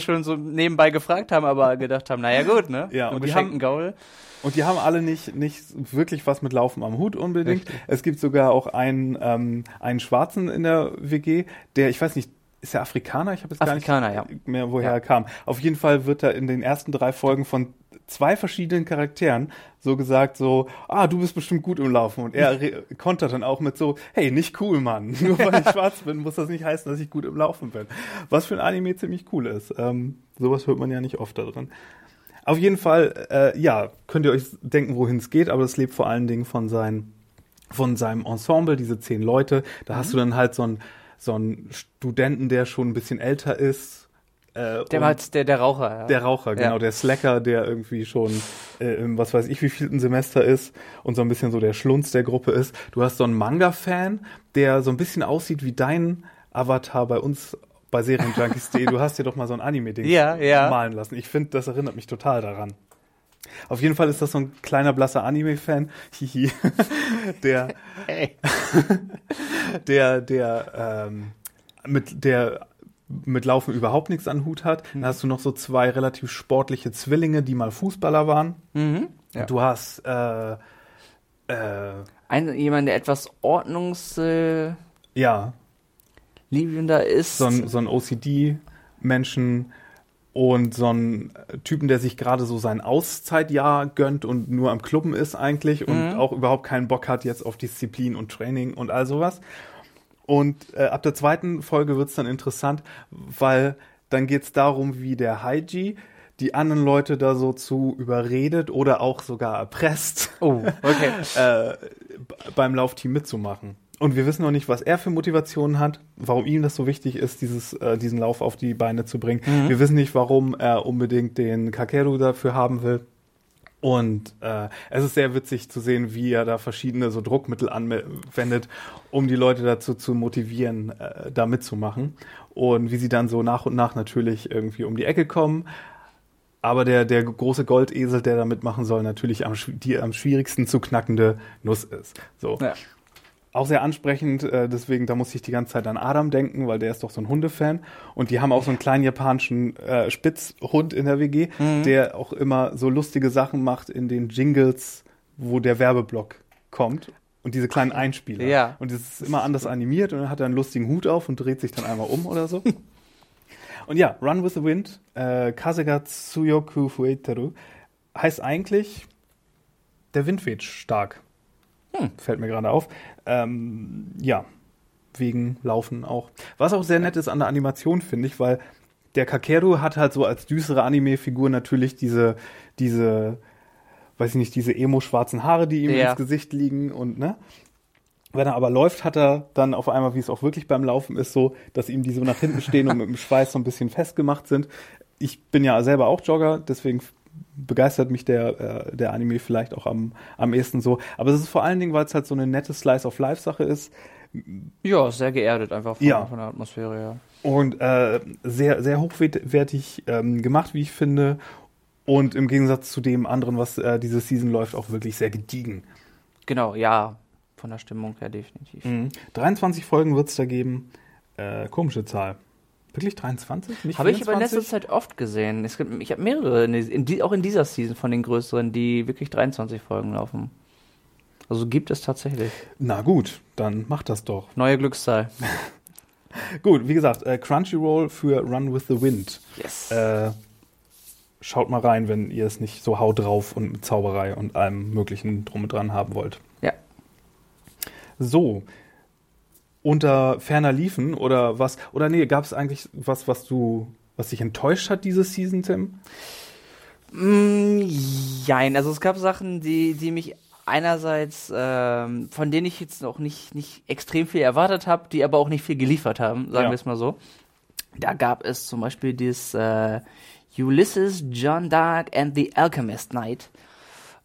schon so nebenbei gefragt haben, aber gedacht haben, naja gut, ne? Ja, und die haben- Gaul. Und die haben alle nicht, nicht wirklich was mit Laufen am Hut unbedingt. Es gibt sogar auch einen, ähm, einen Schwarzen in der WG, der, ich weiß nicht, ist er Afrikaner? Ich habe jetzt Afrikaner, gar ja. nicht mehr, woher Ja. er kam. Auf jeden Fall wird er in den ersten drei Folgen von zwei verschiedenen Charakteren so gesagt, so, ah, du bist bestimmt gut im Laufen. Und er kontert dann auch mit so, hey, nicht cool, Mann. (laughs) Nur weil ich schwarz bin, muss das nicht heißen, dass ich gut im Laufen bin. Was für ein Anime ziemlich cool ist. Ähm, sowas hört man ja nicht oft da drin. Auf jeden Fall, äh, ja, könnt ihr euch denken, wohin es geht, aber es lebt vor allen Dingen von, sein, von seinem Ensemble, diese zehn Leute. Da hast du dann halt so einen so einen Studenten, der schon ein bisschen älter ist. Äh, Der war jetzt der, der Raucher, ja. der Raucher, genau, Ja. der Slacker, der irgendwie schon äh, im was weiß ich wievielten Semester ist und so ein bisschen so der Schlunz der Gruppe ist. Du hast so einen Manga-Fan, der so ein bisschen aussieht wie dein Avatar bei uns bei Serienjunkies.de. Du hast dir doch mal so ein Anime-Ding (laughs) ja. malen lassen. Ich finde, das erinnert mich total daran. Auf jeden Fall ist das so ein kleiner blasser Anime-Fan, (laughs) hihi, der, Hey. (laughs) der, der, ähm, mit der mit Laufen überhaupt nichts an Hut hat. Dann hast du noch so zwei relativ sportliche Zwillinge, die mal Fußballer waren. Mhm. Ja. Du hast äh, äh, Ein, jemand, der etwas ordnungsliebender äh, ja liebender ist. so ein, so ein OCD-Menschen und so einen Typen, der sich gerade so sein Auszeitjahr gönnt und nur am Klubben ist eigentlich und auch überhaupt keinen Bock hat jetzt auf Disziplin und Training und all sowas. Und äh, ab der zweiten Folge wird's dann interessant, weil dann geht's darum, wie der Haiji die anderen Leute da so zu überredet oder auch sogar erpresst, Oh, okay. (laughs) äh, beim Laufteam mitzumachen. Und wir wissen noch nicht, was er für Motivationen hat, warum ihm das so wichtig ist, dieses, äh, diesen Lauf auf die Beine zu bringen. Wir wissen nicht, warum er unbedingt den Kakeru dafür haben will. Und äh, es ist sehr witzig zu sehen, wie er da verschiedene so Druckmittel anwendet, um die Leute dazu zu motivieren, äh, da mitzumachen. Und wie sie dann so nach und nach natürlich irgendwie um die Ecke kommen. Aber der, der große Goldesel, der da mitmachen soll, natürlich am, die am schwierigsten zu knackende Nuss ist. So. Ja. Auch sehr ansprechend, äh, deswegen, da muss ich die ganze Zeit an Adam denken, weil der ist doch so ein Hundefan. Und die haben auch so einen kleinen japanischen äh, Spitzhund in der WG, der auch immer so lustige Sachen macht in den Jingles, wo der Werbeblock kommt. Und diese kleinen Einspieler. Ja. Und das ist immer anders animiert und dann hat er einen lustigen Hut auf und dreht sich dann einmal um oder so. (laughs) und ja, Run with the Wind, äh, Kasega Tsuyoku Fueteru, heißt eigentlich, der Wind weht stark. Fällt mir gerade auf. Ähm, ja, wegen Laufen auch. Was auch sehr nett ist an der Animation, finde ich, weil der Kakeru hat halt so als düstere Anime-Figur natürlich diese, diese, weiß ich nicht, diese emo-schwarzen Haare, die ihm Ja. ins Gesicht liegen und, ne? Wenn er aber läuft, hat er dann auf einmal, wie es auch wirklich beim Laufen ist, so, dass ihm die so nach hinten stehen und mit dem Schweiß so ein bisschen festgemacht sind. Ich bin ja selber auch Jogger, deswegen begeistert mich der, äh, der Anime vielleicht auch am, am ehesten so. Aber es ist vor allen Dingen, weil es halt so eine nette Slice-of-Life-Sache ist Ja, sehr geerdet einfach von, Ja. von der Atmosphäre, ja. und äh, sehr, sehr hochwertig ähm, gemacht, wie ich finde. Und im Gegensatz zu dem anderen, was äh, diese Season läuft, auch wirklich sehr gediegen. Genau, ja. Von der Stimmung her definitiv. 23 Folgen wird es da geben. Äh, komische Zahl. Wirklich 23? Nicht Habe ich aber in 24? letzter Zeit oft gesehen. Es gibt, ich habe mehrere, in die, auch in dieser Season von den größeren, die wirklich 23 Folgen laufen. Also gibt es tatsächlich. Na gut, dann macht das doch. Neue Glückszahl. (laughs) Gut, wie gesagt, äh, Crunchyroll für Run with the Wind. Yes. Äh, schaut mal rein, wenn ihr es nicht so haut drauf und mit Zauberei und allem möglichen drum und dran haben wollt. ja. So. Unter ferner liefen oder was? Oder nee, gab es eigentlich was, was du, was dich enttäuscht hat, diese Season, Tim? Mm, jein, also es gab Sachen, die, die mich einerseits, ähm, von denen ich jetzt noch nicht, nicht extrem viel erwartet habe, die aber auch nicht viel geliefert haben, sagen Ja. wir es mal so. Da gab es zum Beispiel das äh, Ulysses, John Dark and the Alchemist Knight.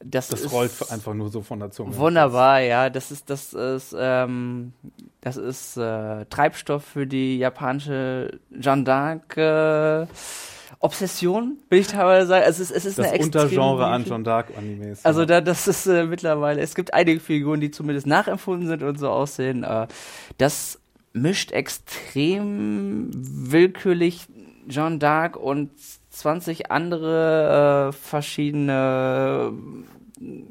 Das, Das rollt einfach nur so von der Zunge. Wunderbar, ja. Das ist, das ist, ähm, das ist äh, Treibstoff für die japanische Jeanne d'Arc äh, Obsession, will ich teilweise sagen. Also es ist, es ist Das eine Untergenre an John Dark Animes. Also da, das ist äh, mittlerweile, es gibt einige Figuren, die zumindest nachempfunden sind und so aussehen. Äh, das mischt extrem willkürlich Jeanne d'Arc und 20 andere äh, verschiedene äh,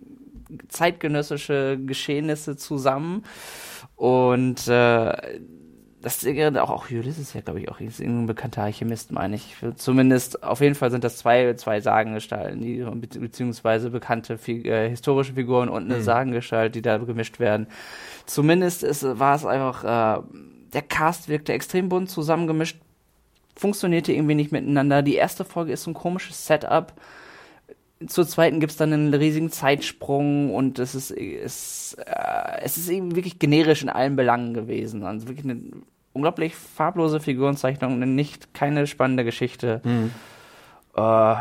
zeitgenössische Geschehnisse zusammen. Und äh, das ist auch, auch Ulysses ja, glaube ich, auch ist ein bekannter Alchemist, meine ich. Zumindest, auf jeden Fall sind das zwei, zwei Sagengestalten, die, be- beziehungsweise bekannte äh, historische Figuren und eine Sagengestalt, die da gemischt werden. Zumindest ist, war es einfach, äh, der Cast wirkte extrem bunt zusammengemischt, funktionierte irgendwie nicht miteinander. Die erste Folge ist so ein komisches Setup. Zur zweiten gibt's dann einen riesigen Zeitsprung und es ist, es, äh, es ist eben wirklich generisch in allen Belangen gewesen. Also wirklich eine unglaublich farblose Figurenzeichnung, eine nicht keine spannende Geschichte. Äh,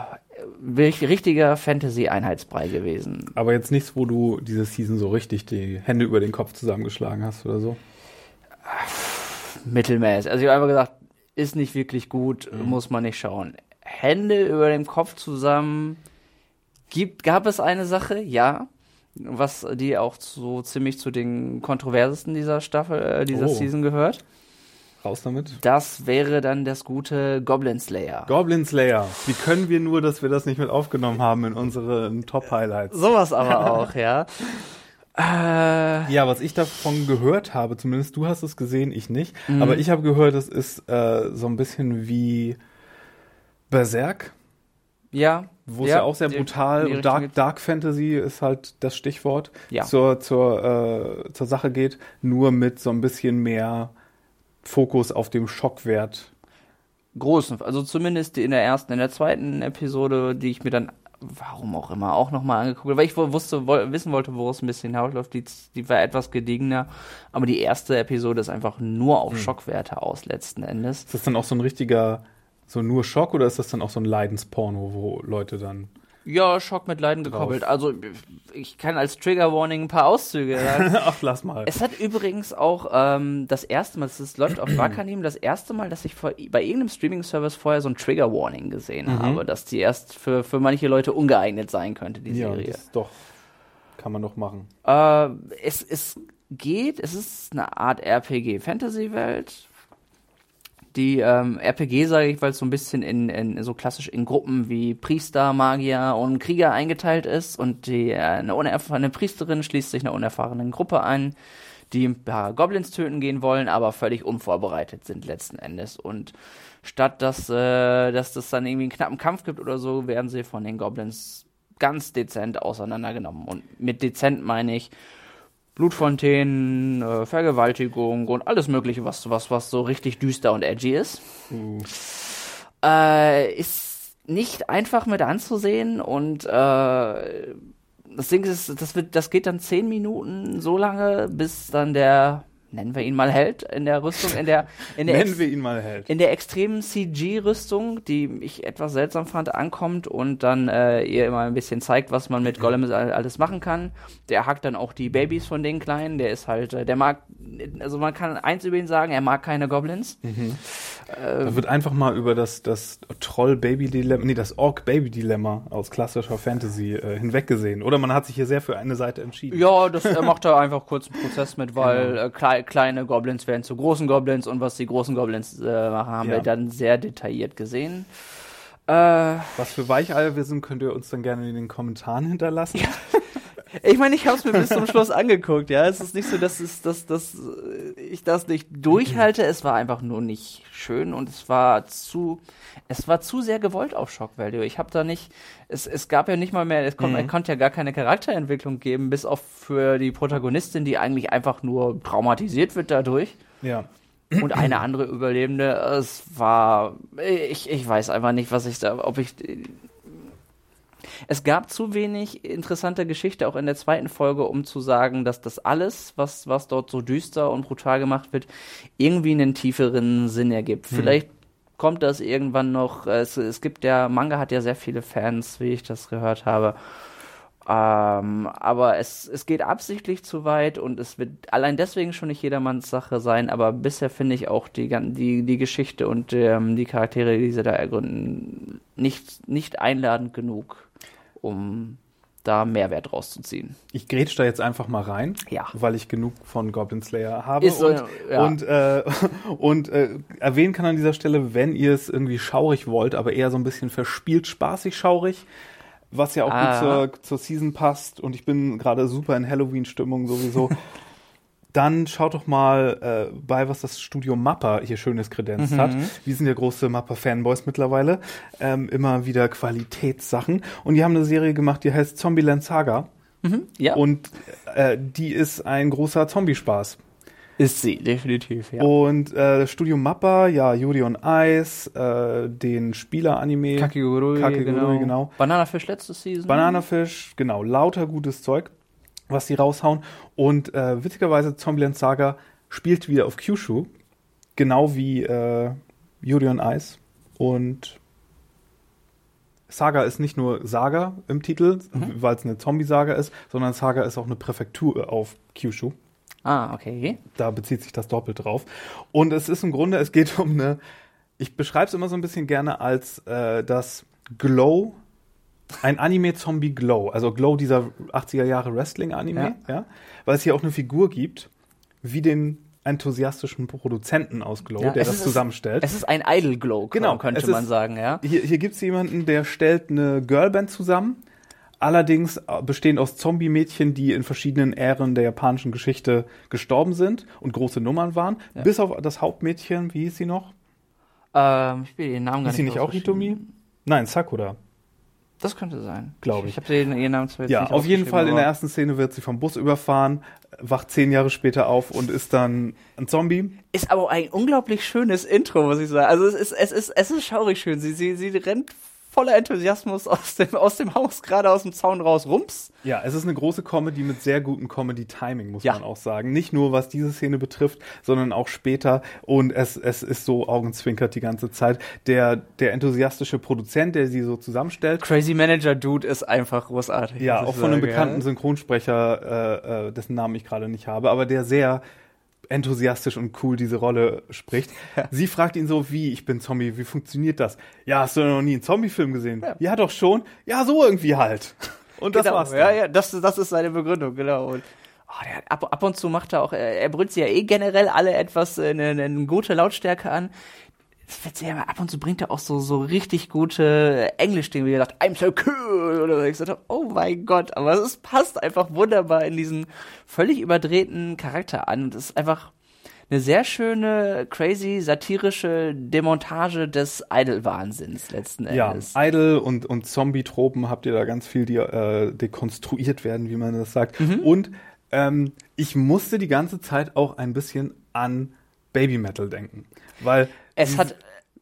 wirklich richtiger Fantasy-Einheitsbrei gewesen. Aber jetzt nichts, wo du diese Season so richtig die Hände über den Kopf zusammengeschlagen hast oder so. Mittelmäßig. Also ich habe einfach gesagt, ist nicht wirklich gut, muss man nicht schauen. Hände über dem Kopf zusammen. Gibt, gab es eine Sache? Ja. Was die auch so ziemlich zu den kontroversesten dieser Staffel, äh, dieser Oh. Season gehört. Raus damit. Das wäre dann das gute Goblin Slayer. Goblin Slayer. Wie können wir nur, dass wir das nicht mit aufgenommen haben in unseren Top-Highlights? Sowas aber (laughs) auch, ja. Äh, Ja, was ich davon gehört habe, zumindest du hast es gesehen, ich nicht, aber ich habe gehört, es ist äh, so ein bisschen wie Berserk, ja. wo es ja, auch sehr die- brutal und Dark. Dark Fantasy ist halt das Stichwort, Ja. zur, zur, äh, zur Sache geht, nur mit so ein bisschen mehr Fokus auf dem Schockwert großen, also zumindest in der ersten, in der zweiten Episode, die ich mir dann warum auch immer auch nochmal angeguckt weil ich wusste, wo, wissen wollte, wo es ein bisschen hinausläuft. Die, die war etwas gediegener, aber die erste Episode ist einfach nur auf hm. Schockwerte aus letzten Endes. Ist das dann auch so ein richtiger, so nur Schock oder ist das dann auch so ein Leidensporno, wo Leute dann ja, Schock mit Leiden gekoppelt. Also ich kann als Trigger Warning ein paar Auszüge sagen. (laughs) Ach, lass mal. Es hat übrigens auch ähm, das erste Mal, es läuft auf Wakanim, das erste Mal, dass ich vor, bei irgendeinem Streaming-Service vorher so ein Trigger Warning gesehen mhm. habe, dass die erst für, für manche Leute ungeeignet sein könnte, die ja, Serie. Das doch. Kann man doch machen. Äh, es, es geht, es ist eine Art RPG-Fantasy-Welt die ähm, RPG, sage ich, weil es so ein bisschen in, in so klassisch in Gruppen wie Priester, Magier und Krieger eingeteilt ist. Und die äh, eine unerfahrene Priesterin schließt sich einer unerfahrenen Gruppe ein, die ein paar Goblins töten gehen wollen, aber völlig unvorbereitet sind letzten Endes. Und statt dass äh, dass das dann irgendwie einen knappen Kampf gibt oder so, werden sie von den Goblins ganz dezent auseinandergenommen. Und mit dezent meine ich Blutfontänen, äh, Vergewaltigung und alles Mögliche, was, was, was so richtig düster und edgy ist. Uh. Äh, ist nicht einfach mit anzusehen und äh, das Ding ist, das wird, das geht dann zehn Minuten so lange, bis dann der nennen wir ihn mal Held in der Rüstung, in der, in der, nennen wir ihn mal Held. In der extremen CG-Rüstung, die ich etwas seltsam fand, ankommt und dann äh, ihr immer ein bisschen zeigt, was man mit Gollum alles machen kann. Der hackt dann auch die Babys von den Kleinen, der ist halt, äh, der mag, also man kann eins über ihn sagen, er mag keine Goblins. Mhm. Äh, da wird einfach mal über das, das Troll-Baby-Dilemma, nee, das Orc-Baby-Dilemma aus klassischer Fantasy äh, hinweggesehen. Oder man hat sich hier sehr für eine Seite entschieden. Ja, das er macht da einfach kurz einen Prozess mit, weil genau. äh, kleine Goblins werden zu großen Goblins und was die großen Goblins äh, machen, haben ja. wir dann sehr detailliert gesehen. Äh, was für Weicheier wir sind, könnt ihr uns dann gerne in den Kommentaren hinterlassen. Ja. (laughs) Ich meine, ich habe es mir bis zum Schluss angeguckt, ja. Es ist nicht so, dass, es, dass, dass ich das nicht durchhalte. Es war einfach nur nicht schön und es war zu, es war zu sehr gewollt auf Shock Value. Ich habe da nicht, es, es gab ja nicht mal mehr, es, kon, mhm. konnte ja gar keine Charakterentwicklung geben, bis auf für die Protagonistin, die eigentlich einfach nur traumatisiert wird dadurch. Ja und eine andere Überlebende. Es war, ich, ich weiß einfach nicht, was ich da, ob ich es gab zu wenig interessante Geschichte auch in der zweiten Folge, um zu sagen, dass das alles, was, was dort so düster und brutal gemacht wird, irgendwie einen tieferen Sinn ergibt. Hm. Vielleicht kommt das irgendwann noch. Es, es gibt ja, Manga hat ja sehr viele Fans, wie ich das gehört habe. Ähm, aber es, es geht absichtlich zu weit und es wird allein deswegen schon nicht jedermanns Sache sein, aber bisher finde ich auch die, die, die Geschichte und ähm, die Charaktere, die sie da ergründen, nicht, nicht einladend genug um da Mehrwert rauszuziehen. Ich grätsch da jetzt einfach mal rein, ja. weil ich genug von Goblin Slayer habe. Ist und ja. und, äh, (laughs) und äh, erwähnen kann an dieser Stelle, wenn ihr es irgendwie schaurig wollt, aber eher so ein bisschen verspielt, spaßig schaurig, was ja auch ah. gut zur, zur Season passt. Und ich bin gerade super in Halloween-Stimmung sowieso. (laughs) dann schaut doch mal äh, bei, was das Studio Mappa hier schönes kredenzt mhm. hat. Wir sind ja große Mappa-Fanboys mittlerweile. Ähm, immer wieder Qualitätssachen. Und die haben eine Serie gemacht, die heißt Zombieland Saga. Mhm, ja. Und äh, die ist ein großer Zombiespaß. Ist sie, definitiv, ja. Und äh, Studio Mappa, ja, Yuri on Ice, äh, den Spieler-Anime. Kakegurui, Kakegurui genau. genau. Bananafisch letzte Season. Bananafisch, genau. Lauter gutes Zeug was die raushauen. Und äh, witzigerweise Zombieland Saga spielt wieder auf Kyushu, genau wie äh, Yuri on Ice. Und Saga ist nicht nur Saga im Titel, mhm. weil es eine Zombie-Saga ist, sondern Saga ist auch eine Präfektur auf Kyushu. Ah, okay. Da bezieht sich das doppelt drauf. Und es ist im Grunde, es geht um eine, ich beschreibe es immer so ein bisschen gerne als äh, das Glow ein Anime-Zombie Glow, also Glow dieser 80er Jahre Wrestling-Anime, ja. ja. weil es hier auch eine Figur gibt, wie den enthusiastischen Produzenten aus Glow, ja, der das ist, zusammenstellt. Es ist ein Idol Glow, genau, könnte man ist, sagen, ja. Hier, hier gibt es jemanden, der stellt eine Girlband zusammen, allerdings bestehend aus Zombie-Mädchen, die in verschiedenen Ähren der japanischen Geschichte gestorben sind und große Nummern waren, ja. bis auf das Hauptmädchen, wie hieß sie noch? Ähm, ich will den Namen gar nicht. Ist sie nicht auch Hitomi? Nein, Sakura. Das könnte sein. Glaube ich. Ich habe ihren, ihren Namen zwar jetzt Ja, nicht auf jeden Fall in der ersten Szene wird sie vom Bus überfahren, wacht zehn Jahre später auf und ist dann ein Zombie. Ist aber ein unglaublich schönes Intro, muss ich sagen. Also es ist, es ist, es ist schaurig schön. Sie, sie, sie rennt voller Enthusiasmus aus dem, aus dem Haus, gerade aus dem Zaun raus, rums. Ja, es ist eine große Comedy mit sehr gutem Comedy-Timing, muss Ja. man auch sagen. Nicht nur was diese Szene betrifft, sondern auch später. Und es, es ist so augenzwinkert die ganze Zeit. Der, der enthusiastische Produzent, der sie so zusammenstellt, Crazy Manager Dude ist einfach großartig. ja, auch von einem bekannten. Synchronsprecher, äh, äh, dessen Namen ich gerade nicht habe, aber der sehr enthusiastisch und cool diese Rolle spricht. Sie fragt ihn so, wie, ich bin Zombie, wie funktioniert das? Ja, hast du noch nie einen Zombie-Film gesehen? Ja. doch schon. Ja, so irgendwie halt. (laughs) Und das genau, war's dann. Ja, ja, das, das ist seine Begründung, genau. Und oh, der, ab, ab und zu macht er auch, er, er brüllt sie ja eh generell alle etwas äh, eine, eine gute Lautstärke an. Das wird sehr, ab und zu bringt er auch so, so richtig gute Englisch-Dinge, wie er sagt, I'm so cool, oder so. ich gesagt habe, oh mein Gott, aber es passt einfach wunderbar in diesen völlig überdrehten Charakter an. Und es ist einfach eine sehr schöne, crazy, satirische Demontage des Idol-Wahnsinns letzten Ja, Endes. Idol und, und Zombie-Tropen habt ihr da ganz viel, die äh, dekonstruiert werden, wie man das sagt. Mhm. Und ähm, ich musste die ganze Zeit auch ein bisschen an Baby Metal denken. Weil Es hat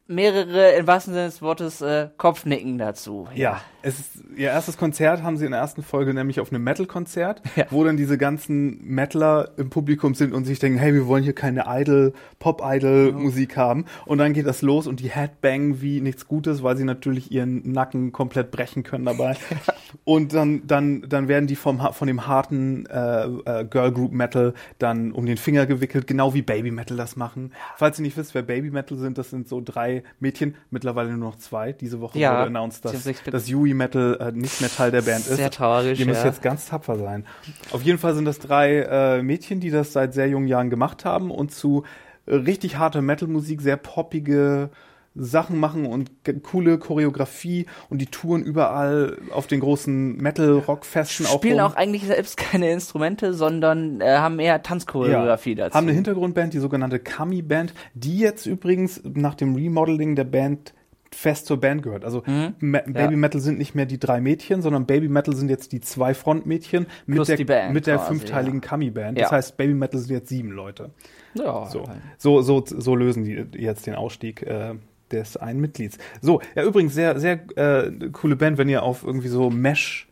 mehrere, im wahrsten Sinne des Wortes, äh, Kopfnicken dazu. Ja, es ist, ihr erstes Konzert haben sie in der ersten Folge nämlich auf einem Metal-Konzert, Ja. wo dann diese ganzen Metaler im Publikum sind und sich denken, hey, wir wollen hier keine Idol, Pop-Idol-Musik haben. Und dann geht das los und die Headbang wie nichts Gutes, weil sie natürlich ihren Nacken komplett brechen können dabei. (laughs) und dann, dann, dann werden die vom, von dem harten äh, äh, Girl Group Metal dann um den Finger gewickelt, genau wie Baby Metal das machen. Falls ihr nicht wisst, wer Baby Metal sind, das sind so drei Mädchen, mittlerweile nur noch zwei. Diese Woche Ja, wurde announced, dass, dass Yui Metal äh, nicht mehr Teil der Band ist. Sehr traurig, Ihr müsst ja. jetzt ganz tapfer sein. Auf jeden Fall sind das drei äh, Mädchen, die das seit sehr jungen Jahren gemacht haben und zu äh, richtig harter Metal-Musik, sehr poppige Sachen machen und coole Choreografie und die touren überall auf den großen Metal-Rock-Festen auch Spielen auch eigentlich selbst keine Instrumente, sondern äh, haben eher Tanzchoreografie dazu. Haben eine Hintergrundband, die sogenannte Kami Band, die jetzt übrigens nach dem Remodeling der Band fest zur Band gehört. Also Mhm. Ma Baby Metal sind nicht mehr die drei Mädchen, sondern Baby Metal sind jetzt die zwei Frontmädchen mit Plus der, Band mit der quasi, fünfteiligen ja. Kami Band. Ja. Das heißt, Baby Metal sind jetzt sieben Leute. ja, So, so, so, so lösen die jetzt den Ausstieg äh, des einen Mitglieds. So, ja, übrigens sehr, sehr äh, coole Band, wenn ihr auf irgendwie so Mesh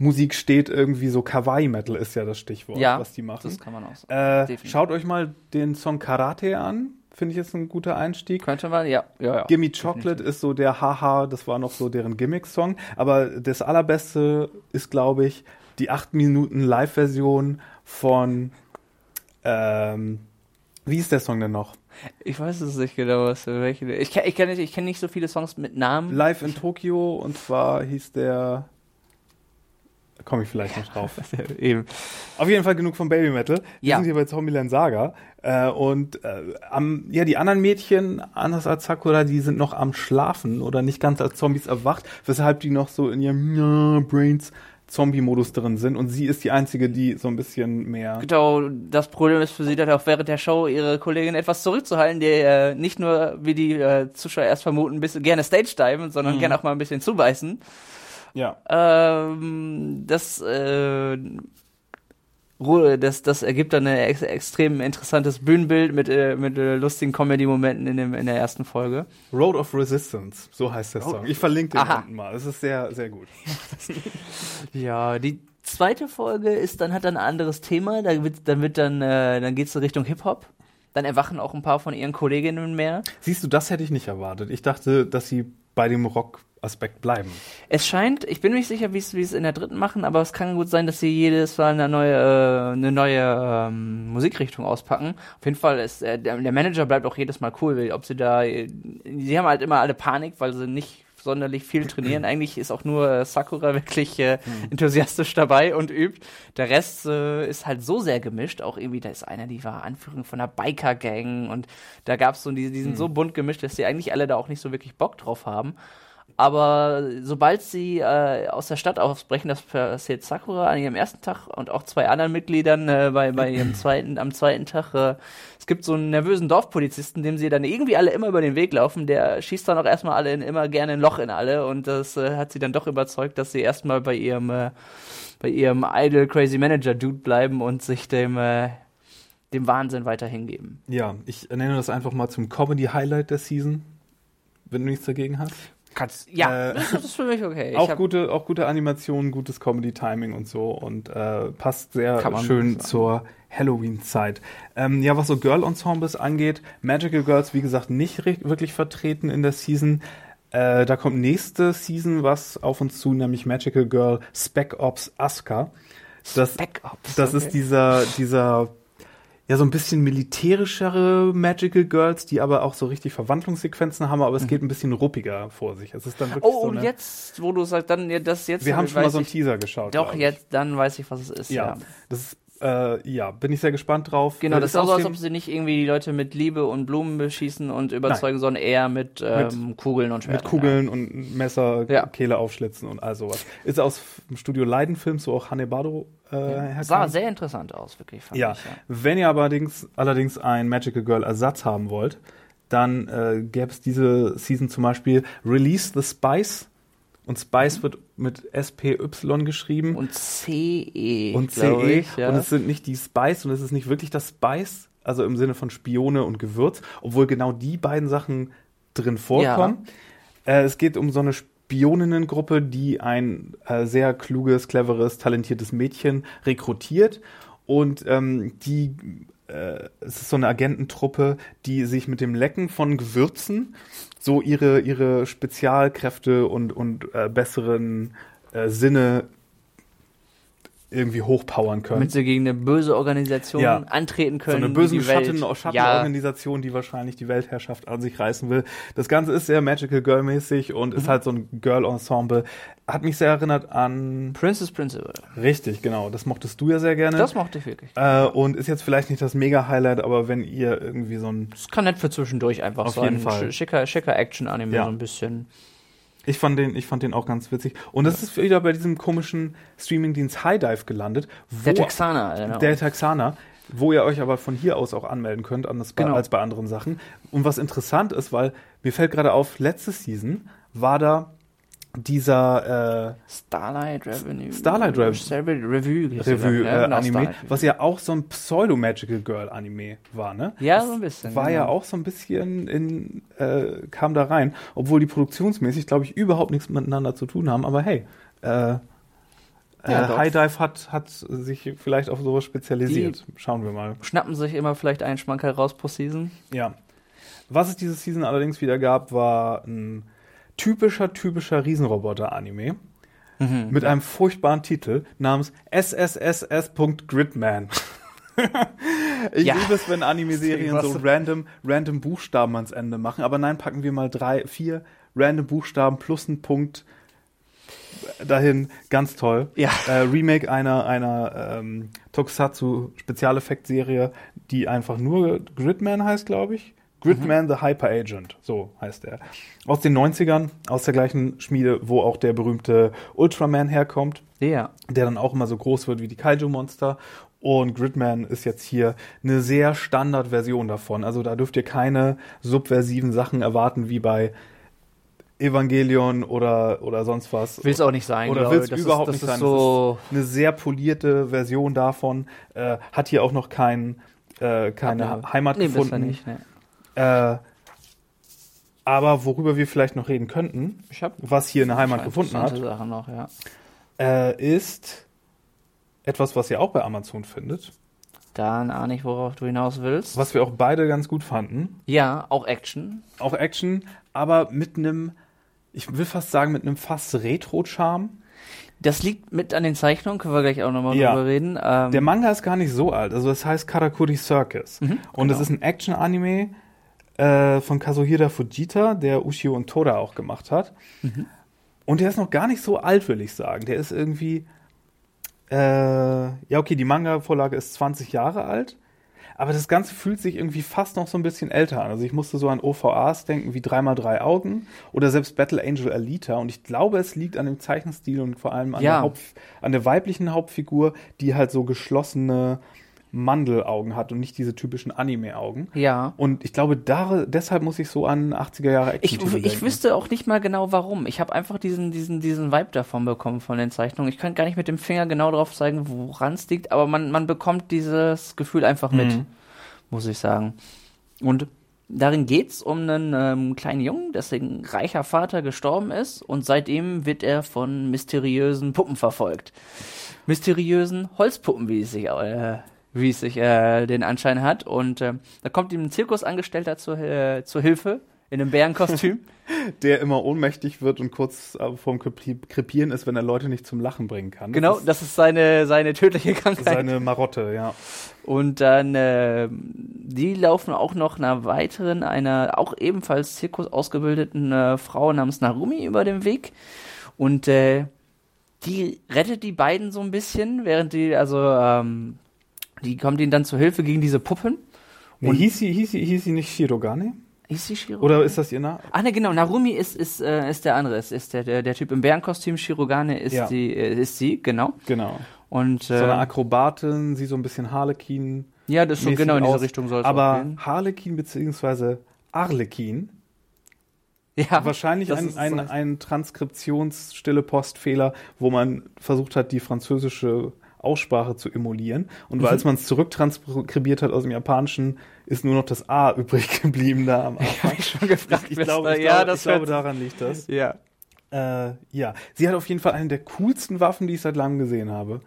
Musik steht, irgendwie so Kawaii Metal ist ja das Stichwort, ja, was die machen. das kann man auch. Äh, schaut euch mal den Song Karate an. Finde ich jetzt ein guter Einstieg. Könnte man, ja, ja, ja. Gimme Chocolate ist so der Haha, das war noch so deren Gimmick-Song. Aber das allerbeste ist, glaube ich, die 8 Minuten Live-Version von, ähm, wie ist der Song denn noch? Ich weiß es nicht genau, was für welche. Ich kenne ich kenn nicht, ich kenn nicht so viele Songs mit Namen. Live in Tokio und zwar hieß der, komme ich vielleicht noch drauf. (laughs) Eben. Auf jeden Fall genug von Baby Metal. Wir Ja. sind hier bei Zombieland Saga. Äh, und äh, am, ja, die anderen Mädchen, anders als Sakura, die sind noch am Schlafen oder nicht ganz als Zombies erwacht, weshalb die noch so in ihrem ja, Brains Zombie-Modus drin sind. Und sie ist die einzige, die so ein bisschen mehr. Genau, das Problem ist für sie dann auch während der Show ihre Kollegin etwas zurückzuhalten, die äh, nicht nur, wie die äh, Zuschauer erst vermuten, ein bisschen gerne Stage diven, sondern Mhm. gerne auch mal ein bisschen zubeißen. Ja. Ähm, das, äh, das, das ergibt dann ein ex extrem interessantes Bühnenbild mit, äh, mit äh, lustigen Comedy-Momenten in, dem, in der ersten Folge. Road of Resistance, so heißt der Song. Ich verlinke den Aha. unten mal. Es ist sehr, sehr gut. (laughs) Ja, die zweite Folge ist dann hat dann ein anderes Thema. Da wird, dann wird dann, äh, dann geht's so Richtung Hip Hop. Dann erwachen auch ein paar von ihren Kolleginnen mehr. Siehst du, das hätte ich nicht erwartet. Ich dachte, dass sie bei dem Rock-Aspekt bleiben. Es scheint, ich bin mir nicht sicher, wie es wie es in der dritten machen, aber es kann gut sein, dass sie jedes Mal eine neue, äh, eine neue ähm, Musikrichtung auspacken. Auf jeden Fall ist äh, der, der Manager bleibt auch jedes Mal cool, weil ob sie da, äh, sie haben halt immer alle Panik, weil sie nicht sonderlich viel trainieren. (clears throat) Eigentlich ist auch nur äh, Sakura wirklich äh, enthusiastisch dabei und übt. Der Rest äh, ist halt so sehr gemischt. Auch irgendwie, da ist einer, die war Anführung von einer Biker-Gang und da gab's so, die, die sind so bunt gemischt, dass die eigentlich alle da auch nicht so wirklich Bock drauf haben. Aber sobald sie äh, aus der Stadt ausbrechen, das passiert Sakura an ihrem ersten Tag und auch zwei anderen Mitgliedern äh, bei, bei ihrem (clears throat) zweiten, am zweiten Tag. Äh, es gibt so einen nervösen Dorfpolizisten, dem sie dann irgendwie alle immer über den Weg laufen. Der schießt dann auch erstmal alle in, immer gerne ein Loch in alle und das äh, hat sie dann doch überzeugt, dass sie erstmal bei ihrem äh, bei ihrem Idol Crazy Manager Dude bleiben und sich dem äh, dem Wahnsinn weiter hingeben. Ja, ich nenne das einfach mal zum Comedy-Highlight der Season, wenn du nichts dagegen hast. Kannst, ja, Äh, das ist für mich okay. Auch hab- gute, auch gute Animationen, gutes Comedy-Timing und so und äh, passt sehr schön zur Halloween-Zeit. Ähm, ja, was so Girl-Ensembles angeht, Magical Girls, wie gesagt, nicht wirklich vertreten in der Season. Äh, da kommt nächste Season was auf uns zu, nämlich Magical Girl Spec Ops Asuka. Das, Backups, das ist okay. dieser, dieser, ja, so ein bisschen militärischere Magical Girls, die aber auch so richtig Verwandlungssequenzen haben, aber es geht ein bisschen ruppiger vor sich. Es ist dann wirklich Mhm. Oh, so und jetzt, wo du sagst, dann ja, das jetzt. wir haben schon mal so einen ich- Teaser geschaut. Doch, jetzt, dann weiß ich, was es ist. Ja, Ja. das ist, äh, ja, bin ich sehr gespannt drauf. Genau, Äh, das ist auch so, als ob sie nicht irgendwie die Leute mit Liebe und Blumen beschießen und überzeugen, sondern eher mit, ähm, Kugeln und Schwertern. mit Kugeln und Messer, Ja. Kehle aufschlitzen und all sowas. Ist aus dem Studio Leidenfilm, so auch Hanebado äh, Ja. Sah sehr interessant aus, wirklich. Ja, Ich, ja. wenn ihr allerdings, allerdings ein Magical Girl Ersatz haben wollt, dann äh, gäbe es diese Season zum Beispiel Release the Spice. Und Spice wird mit S-P-Y geschrieben. Und CE, und CE. ich, ja. Und es sind nicht die Spice und es ist nicht wirklich das Spice, also im Sinne von Spione und Gewürz, obwohl genau die beiden Sachen drin vorkommen. Äh, es geht um so eine Spioninnengruppe, die ein äh, sehr kluges, cleveres, talentiertes Mädchen rekrutiert. Und ähm, die äh, es ist so eine Agententruppe, die sich mit dem Lecken von Gewürzen so ihre, ihre Spezialkräfte und, und äh, besseren äh, Sinne irgendwie hochpowern können. Damit sie gegen eine böse Organisation Ja. antreten so können. eine bösen die die Welt- Schatten ja, Schattenorganisation, die wahrscheinlich die Weltherrschaft an sich reißen will. Das Ganze ist sehr Magical Girl mäßig und Mhm. ist halt so ein Girl Ensemble. Hat mich sehr erinnert an Princess Principal. richtig, genau. Das mochtest du ja sehr gerne. Das mochte ich wirklich. äh, und ist jetzt vielleicht nicht das mega Highlight, aber wenn ihr irgendwie so ein Das kann nett für zwischendurch einfach Auf sein. jeden Fall. Sch- Schicker, schicker Action-Anime, Ja. so ein bisschen. Ich fand den, ich fand den auch ganz witzig. Und das ist wieder bei diesem komischen Streamingdienst High Dive gelandet. Wo Der Texaner, genau. Der Texaner, wo ihr euch aber von hier aus auch anmelden könnt, anders Genau. als bei anderen Sachen. Und was interessant ist, weil mir fällt gerade auf, letzte Season war da dieser Starlight Revenue. Starlight Starlight Revue. äh, Revue ja, äh, genau, Anime, Starlight was ja auch so ein Pseudo-Magical Girl Anime war, ne? Ja, Das so ein bisschen, War ja genau. auch so ein bisschen in, äh, kam da rein, obwohl die produktionsmäßig, glaube ich, überhaupt nichts miteinander zu tun haben, aber hey, äh, Ja, äh. High Dive hat, hat sich vielleicht auf sowas spezialisiert. Schauen wir mal. Schnappen sich immer vielleicht einen Schmankerl raus pro Season. Ja. Was es diese Season allerdings wieder gab, war ein typischer, typischer Riesenroboter-Anime Mhm. mit einem furchtbaren Titel namens SSSS.Gridman. (laughs) ich Ja. liebe es, wenn Anime-Serien so random, random Buchstaben ans Ende machen, aber nein, packen wir mal drei, vier random Buchstaben plus einen Punkt dahin. Ganz toll. Ja. Äh, Remake einer, einer ähm, Tokusatsu Spezialeffekt-Serie, die einfach nur Gridman heißt, glaube ich. Gridman the Hyper Agent, so heißt er. Aus den 90ern, aus der gleichen Schmiede, wo auch der berühmte Ultraman herkommt, Ja. der dann auch immer so groß wird wie die Kaiju-Monster. Und Gridman ist jetzt hier eine sehr Standardversion davon. Also da dürft ihr keine subversiven Sachen erwarten wie bei Evangelion oder, oder sonst was. Will es auch nicht sein. Oder will es überhaupt ist, nicht das sein. Ist so Das ist eine sehr polierte Version davon. Äh, hat hier auch noch kein, äh, keine. Heimat nee, gefunden. nicht. Nee. Äh, aber worüber wir vielleicht noch reden könnten, was hier eine Heimat gefunden hat, noch, ja. äh, ist etwas, was ihr auch bei Amazon findet, Dann ahne ich, worauf du hinaus willst. was wir auch beide ganz gut fanden. Ja, auch Action. Auch Action, aber mit einem, ich will fast sagen, mit einem fast Retro-Charme. Das liegt mit an den Zeichnungen, können wir gleich auch nochmal Ja. drüber reden. Ähm, Der Manga ist gar nicht so alt, also es heißt Karakuri Circus. Und es genau. ist ein Action-Anime äh, von Kazuhira Fujita, der Ushio und Toda auch gemacht hat. Und der ist noch gar nicht so alt, will ich sagen. Der ist irgendwie, äh, ja okay, die Manga-Vorlage ist 20 Jahre alt, aber das Ganze fühlt sich irgendwie fast noch so ein bisschen älter an. Also ich musste so an OVAs denken wie 3x3 Augen oder selbst Battle Angel Alita und ich glaube, es liegt an dem Zeichenstil und vor allem an, Ja. der, Haupt, an der weiblichen Hauptfigur, die halt so geschlossene Mandelaugen hat und nicht diese typischen Anime-Augen. Ja. Und ich glaube, da, deshalb muss ich so an 80er Jahre Ich, Action ich wüsste auch nicht mal genau warum. Ich habe einfach diesen, diesen, diesen Vibe davon bekommen von den Zeichnungen. Ich kann gar nicht mit dem Finger genau drauf zeigen, woran es liegt, aber man, man bekommt dieses Gefühl einfach mit, Mhm. muss ich sagen. Und darin geht's um einen ähm, kleinen Jungen, dessen reicher Vater gestorben ist und seitdem wird er von mysteriösen Puppen verfolgt. Mysteriösen Holzpuppen, wie es sich, äh, wie es sich äh, den Anschein hat. Und äh, da kommt ihm ein Zirkusangestellter zur, äh, zur Hilfe in einem Bärenkostüm. (laughs) der immer ohnmächtig wird und kurz äh, vorm Krepi- Krepieren ist, wenn er Leute nicht zum Lachen bringen kann. genau, das das ist seine, seine tödliche ist Krankheit. seine Marotte, ja. Und dann, äh, die laufen auch noch einer weiteren, einer auch ebenfalls Zirkus ausgebildeten äh, Frau namens Narumi über den Weg. Und äh, die rettet die beiden so ein bisschen, während die, also, ähm, die kommt ihnen dann zur Hilfe gegen diese Puppen. Nee, hieß, sie, hieß, sie, hieß sie nicht Shirogane? Ist sie Shiro? Oder ist das ihr Name? Ah, ne, genau, Narumi ist, ist, äh, ist der andere, ist, ist der, der, der Typ im Bärenkostüm, Shirogane ist Ja. die, äh, ist sie, genau. Genau. Und, So eine äh, Akrobatin, sie so ein bisschen Harlequin. ja, das ist so mäßig genau in diese aus. Richtung soll es Aber gehen. Harlequin beziehungsweise Arlekin, Ja, wahrscheinlich ein, ein, ein Transkriptionsstille Postfehler, wo man versucht hat, die französische Aussprache zu emulieren. Und Mhm. weil man es zurücktranskribiert hat aus dem Japanischen, ist nur noch das A übrig geblieben da am (laughs) Anfang. Ich schon gefragt. Ich was glaube, ich ja, glaube, das ich glaube daran liegt das. Ja. Äh, ja, sie hat auf jeden Fall eine der coolsten Waffen, die ich seit langem gesehen habe.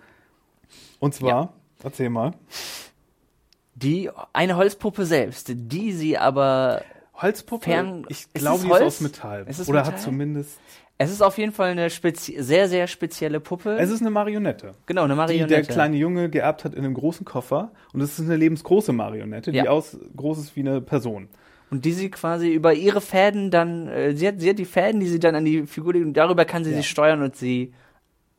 Und zwar, erzähl mal, Die, eine Holzpuppe selbst, die sie aber, Holzpuppe. Fern- ich glaube, die ist aus Metall. Ist Oder Metall? hat zumindest. Es ist auf jeden Fall eine sehr, sehr spezielle Puppe. Es ist eine Marionette. genau, eine Die Marionette. der kleine Junge geerbt hat in einem großen Koffer. Und es ist eine lebensgroße Marionette, die Ja. aus groß ist wie eine Person. und die sie quasi über ihre Fäden dann, äh, sie, hat, sie hat die Fäden, die sie dann an die Figur legt und darüber kann sie Ja. sie steuern und sie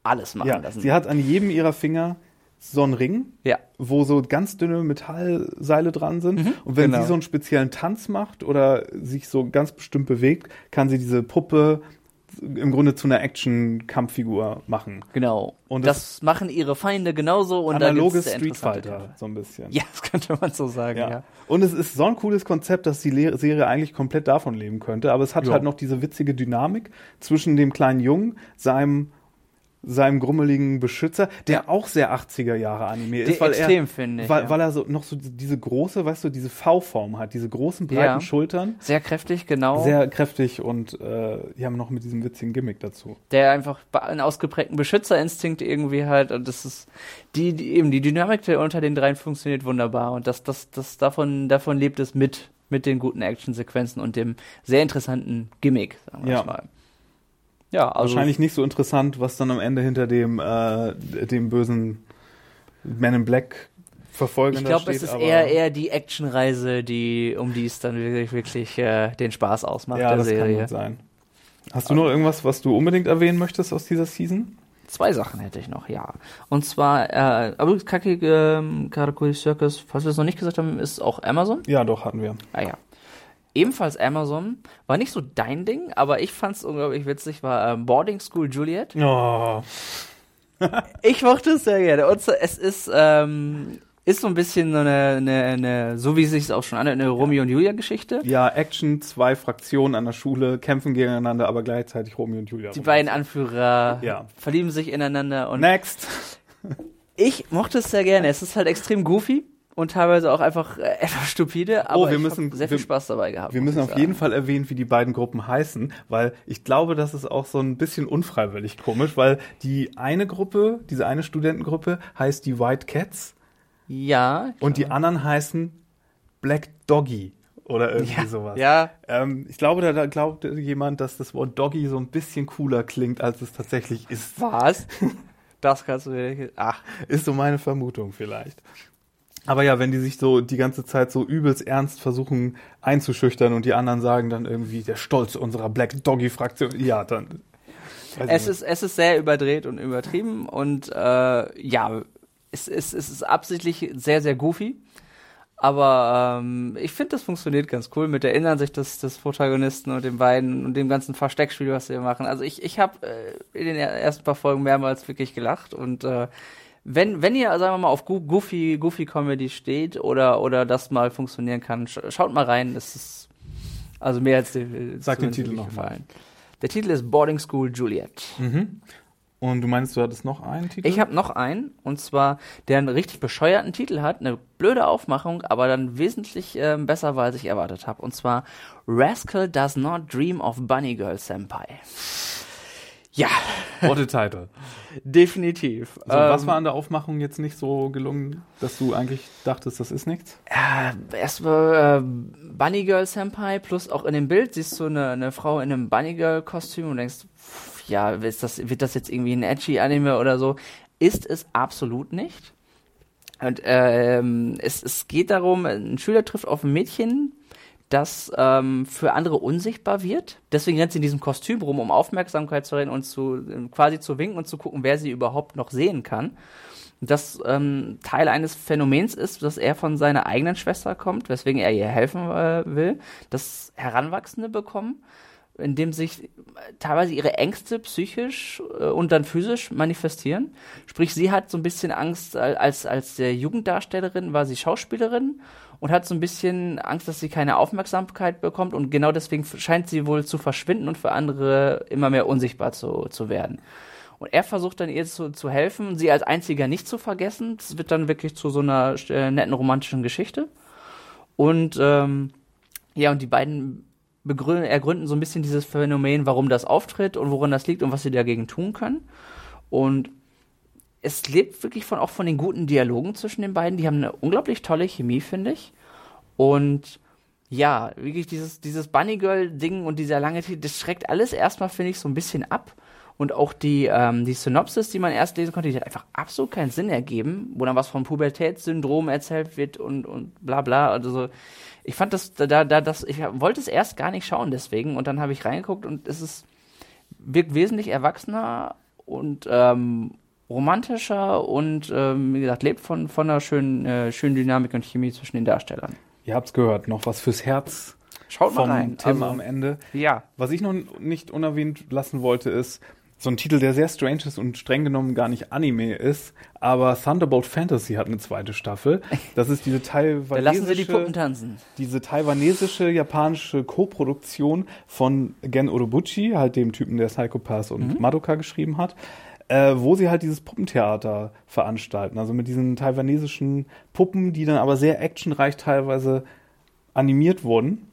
alles machen Ja, lassen. sie hat an jedem ihrer Finger so einen Ring, ja. wo so ganz dünne Metallseile dran sind. Mhm, und wenn genau. sie so einen speziellen Tanz macht oder sich so ganz bestimmt bewegt, kann sie diese Puppe im Grunde zu einer Action-Kampffigur machen. Genau. Und das, machen ihre Feinde genauso und da Analoges sehr Street Fighter, so ein bisschen. Ja, das könnte man so sagen, ja. Ja. Und es ist so ein cooles Konzept, dass die Le Serie eigentlich komplett davon leben könnte. Aber es hat Ja. halt noch diese witzige Dynamik zwischen dem kleinen Jungen, seinem, seinem grummeligen Beschützer, der auch sehr 80er Jahre Anime ist, weil extrem, er, finde ich, weil, ja. weil er so noch so diese große, weißt du, diese V-Form hat, diese großen breiten Ja. Schultern, Sehr kräftig, genau. sehr kräftig und äh, die haben noch mit diesem witzigen Gimmick dazu. der einfach einen ausgeprägten Beschützerinstinkt irgendwie hat und das ist die, die eben die Dynamik der unter den dreien funktioniert wunderbar und das das das davon davon lebt es mit mit den guten Actionsequenzen und dem sehr interessanten Gimmick sagen wir Ja. mal. Ja, also Wahrscheinlich nicht so interessant, was dann am Ende hinter dem, äh, dem bösen Man in Black Verfolger ich glaube, es ist eher eher die Actionreise, die um die es dann wirklich wirklich äh, den Spaß ausmacht Ja, der das kann Serie. gut sein. Hast du noch irgendwas, was du unbedingt erwähnen möchtest aus dieser Season? Zwei Sachen hätte ich noch, ja. Und zwar, äh, aber Kaki ähm, Karakuri Circus, falls wir es noch nicht gesagt haben, ist auch Amazon. Ja, doch, hatten wir. Ah ja. Ebenfalls Amazon. War nicht so dein Ding, aber ich fand es unglaublich witzig, war ähm, Boarding School Juliet. Oh, (laughs) Ich mochte es sehr gerne. Und es ist, ähm, ist so ein bisschen so eine, eine, eine so wie es sich auch schon anhört, eine Romeo und Julia Geschichte. ja, Action, zwei Fraktionen an der Schule kämpfen gegeneinander, aber gleichzeitig Romeo und Julia. Die beiden Anführer Ja. verlieben sich ineinander und Next. (laughs) ich mochte es sehr gerne. Es ist halt extrem goofy und teilweise auch einfach äh, (laughs) etwas stupide, aber Oh, wir müssen- sehr viel wir- Spaß dabei gehabt. Wir müssen auf jeden sagen. Fall erwähnen, wie die beiden Gruppen heißen, weil ich glaube, das ist auch so ein bisschen unfreiwillig komisch, weil die eine Gruppe, diese eine Studentengruppe heißt die White Cats Ja. und die anderen heißen Black Doggy oder irgendwie ja, sowas. Ja, Ähm, ich glaube, da, da glaubt jemand, dass das Wort Doggy so ein bisschen cooler klingt, als es tatsächlich ist. was? das kannst du mir nicht. Ach, Ist so meine Vermutung vielleicht. Aber ja, wenn die sich so die ganze Zeit so übelst ernst versuchen einzuschüchtern und die anderen sagen dann irgendwie der Stolz unserer Black Doggy Fraktion, ja, dann. es ist, es ist sehr überdreht und übertrieben und äh, ja, es, es, es ist absichtlich sehr, sehr goofy. Aber ähm, ich finde, das funktioniert ganz cool mit der Innenansicht des, des Protagonisten und den beiden und dem ganzen Versteckspiel, was sie machen. Also ich, ich habe äh, in den ersten paar Folgen mehrmals wirklich gelacht und äh, wenn, wenn ihr, sagen wir mal, auf Goofy, Goofy Comedy steht oder, oder das mal funktionieren kann, sch schaut mal rein. Das ist also mehr als die, Sag den Titel noch gefallen. Der Titel ist Boarding School Juliet. Mhm. Und du meinst, du hattest noch einen Titel? Ich habe noch einen, und zwar, der einen richtig bescheuerten Titel hat, eine blöde Aufmachung, aber dann wesentlich äh, besser war, als ich erwartet habe. Und zwar Rascal Does Not Dream of Bunny Girl Senpai. Ja. What a title. Definitiv. Also, ähm, was war an der Aufmachung jetzt nicht so gelungen, dass du eigentlich dachtest, das ist nichts? Äh, erstmal äh, Bunny Girl Senpai, plus auch in dem Bild siehst du eine, eine Frau in einem Bunny Girl Kostüm und denkst, ja, ist das, wird das jetzt irgendwie ein edgy Anime oder so? Ist es absolut nicht. Und ähm, es, es geht darum, ein Schüler trifft auf ein Mädchen, das ähm, für andere unsichtbar wird. Deswegen rennt sie in diesem Kostüm rum, um Aufmerksamkeit zu reden und zu quasi zu winken und zu gucken, wer sie überhaupt noch sehen kann. Das ähm, Teil eines Phänomens ist, dass er von seiner eigenen Schwester kommt, weswegen er ihr helfen äh, will, dass Heranwachsende bekommen in dem sich teilweise ihre Ängste psychisch äh, und dann physisch manifestieren. Sprich, sie hat so ein bisschen Angst als, als der Jugenddarstellerin, war sie Schauspielerin und hat so ein bisschen Angst, dass sie keine Aufmerksamkeit bekommt und genau deswegen scheint sie wohl zu verschwinden und für andere immer mehr unsichtbar zu, zu werden. Und er versucht dann ihr zu, zu helfen, sie als einziger nicht zu vergessen. Das wird dann wirklich zu so einer äh, netten romantischen Geschichte. Und ähm, ja, und die beiden begründen, ergründen so ein bisschen dieses Phänomen, warum das auftritt und woran das liegt und was sie dagegen tun können. Und es lebt wirklich von, auch von den guten Dialogen zwischen den beiden. Die haben eine unglaublich tolle Chemie, finde ich. Und ja, wirklich dieses, dieses Bunny Girl-Ding und dieser lange Titel, das schreckt alles erstmal, finde ich, so ein bisschen ab. Und auch die, ähm, die Synopsis, die man erst lesen konnte, die hat einfach absolut keinen Sinn ergeben, wo dann was vom Pubertätssyndrom erzählt wird und, und bla bla. Also ich fand das, da, da, das, ich wollte es erst gar nicht schauen deswegen und dann habe ich reingeguckt und es ist, wirkt wesentlich erwachsener und ähm, romantischer und ähm, wie gesagt, lebt von, von einer schönen, äh, schönen Dynamik und Chemie zwischen den Darstellern. Ihr habt's gehört, noch was fürs Herz. Schaut mal rein. Tim also, am Ende. Ja. Was ich noch nicht unerwähnt lassen wollte, ist, so ein Titel, der sehr strange ist und streng genommen gar nicht Anime ist, aber Thunderbolt Fantasy hat eine zweite Staffel. Das ist diese taiwanesische, da lassen sie die Puppen tanzen. Diese taiwanesische japanische Co-Produktion von Gen Urobuchi, halt dem Typen, der Psychopath und mhm. Madoka geschrieben hat. Äh, wo sie halt dieses Puppentheater veranstalten. Also mit diesen taiwanesischen Puppen, die dann aber sehr actionreich teilweise animiert wurden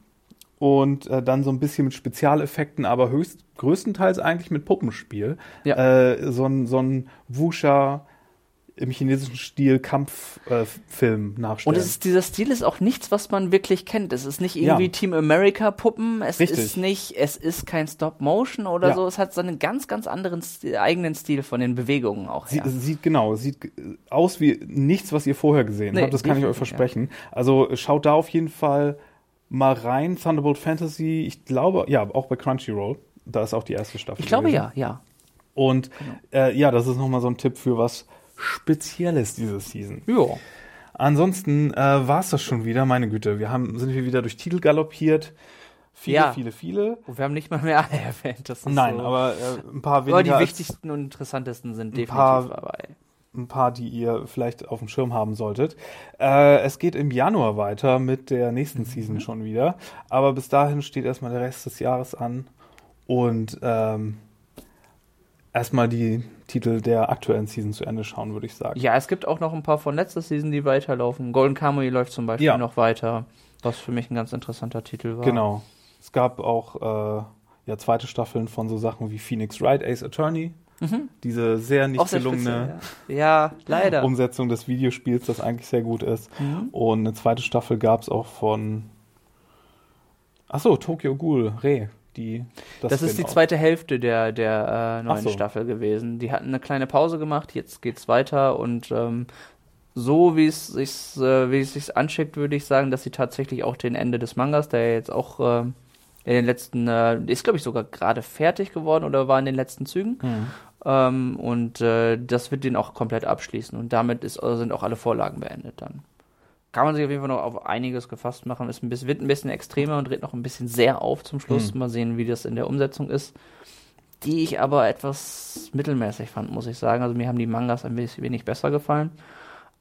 und äh, dann so ein bisschen mit Spezialeffekten, aber höchst größtenteils eigentlich mit Puppenspiel. Ja. Äh, so ein so ein Wusha im chinesischen Stil Kampffilm äh, nachstellen. Und ist, dieser Stil ist auch nichts, was man wirklich kennt. Es ist nicht irgendwie ja. Team America Puppen. Es Richtig. ist nicht, es ist kein Stop Motion oder ja. so. Es hat so einen ganz, ganz anderen Stil, eigenen Stil von den Bewegungen auch. Sie, sieht genau, sieht aus wie nichts, was ihr vorher gesehen nee, habt. Das kann ich euch versprechen. Ja. Also schaut da auf jeden Fall mal rein. Thunderbolt Fantasy, ich glaube, ja, auch bei Crunchyroll. Da ist auch die erste Staffel. Ich glaube gewesen. ja, ja. Und genau. äh, ja, das ist nochmal so ein Tipp für was Spezielles diese Season. Ja. Ansonsten äh, war es das schon wieder, meine Güte. Wir haben, sind wir wieder durch Titel galoppiert. Viele, ja. viele, viele. Und wir haben nicht mal mehr (laughs) alle erwähnt. Nein, so. aber äh, ein paar weniger. Aber die wichtigsten und interessantesten sind definitiv paar, dabei ein paar, die ihr vielleicht auf dem Schirm haben solltet. Äh, es geht im Januar weiter mit der nächsten mhm. Season schon wieder. Aber bis dahin steht erstmal der Rest des Jahres an. Und ähm, erstmal die Titel der aktuellen Season zu Ende schauen, würde ich sagen. Ja, es gibt auch noch ein paar von letzter Season, die weiterlaufen. Golden Kamuy läuft zum Beispiel ja. noch weiter, was für mich ein ganz interessanter Titel war. Genau. Es gab auch äh, ja, zweite Staffeln von so Sachen wie Phoenix Wright, Ace Attorney, Mhm. Diese sehr nicht sehr gelungene ja. ja. leider. Umsetzung des Videospiels, das eigentlich sehr gut ist. Mhm. Und eine zweite Staffel gab es auch von Achso, Tokyo Ghoul, Re. Die, das, das ist die zweite Hälfte der, der äh, neuen so. Staffel gewesen. Die hatten eine kleine Pause gemacht, jetzt geht's weiter und ähm, so wie es sich äh, wie es sich anschickt, würde ich sagen, dass sie tatsächlich auch den Ende des Mangas, der jetzt auch äh, in den letzten, äh, ist glaube ich sogar gerade fertig geworden oder war in den letzten Zügen. Mhm. Ähm, und äh, das wird den auch komplett abschließen. Und damit ist, sind auch alle Vorlagen beendet dann. Kann man sich auf jeden Fall noch auf einiges gefasst machen. Es wird ein bisschen extremer und dreht noch ein bisschen sehr auf zum Schluss. Mhm. Mal sehen, wie das in der Umsetzung ist. Die ich aber etwas mittelmäßig fand, muss ich sagen. Also mir haben die Mangas ein bisschen wenig besser gefallen.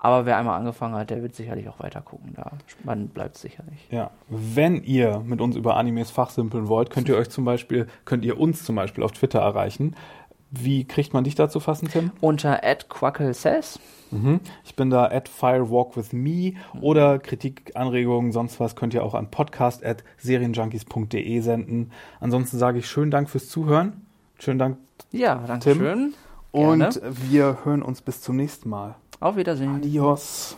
Aber wer einmal angefangen hat, der wird sicherlich auch weiter gucken. Da man bleibt sicherlich. Ja, wenn ihr mit uns über Animes fachsimpeln wollt, könnt ihr euch zum Beispiel, könnt ihr uns zum Beispiel auf Twitter erreichen. Wie kriegt man dich da zu fassen, Tim? Unter @quacklesays. Mhm. Ich bin da at firewalkwithme oder Kritik, Anregungen, sonst was könnt ihr auch an podcast at serienjunkies.de senden. Ansonsten sage ich schönen Dank fürs Zuhören. Schönen Dank. Ja, danke Tim. schön. Und wir hören uns bis zum nächsten Mal. Auf Wiedersehen. Adios.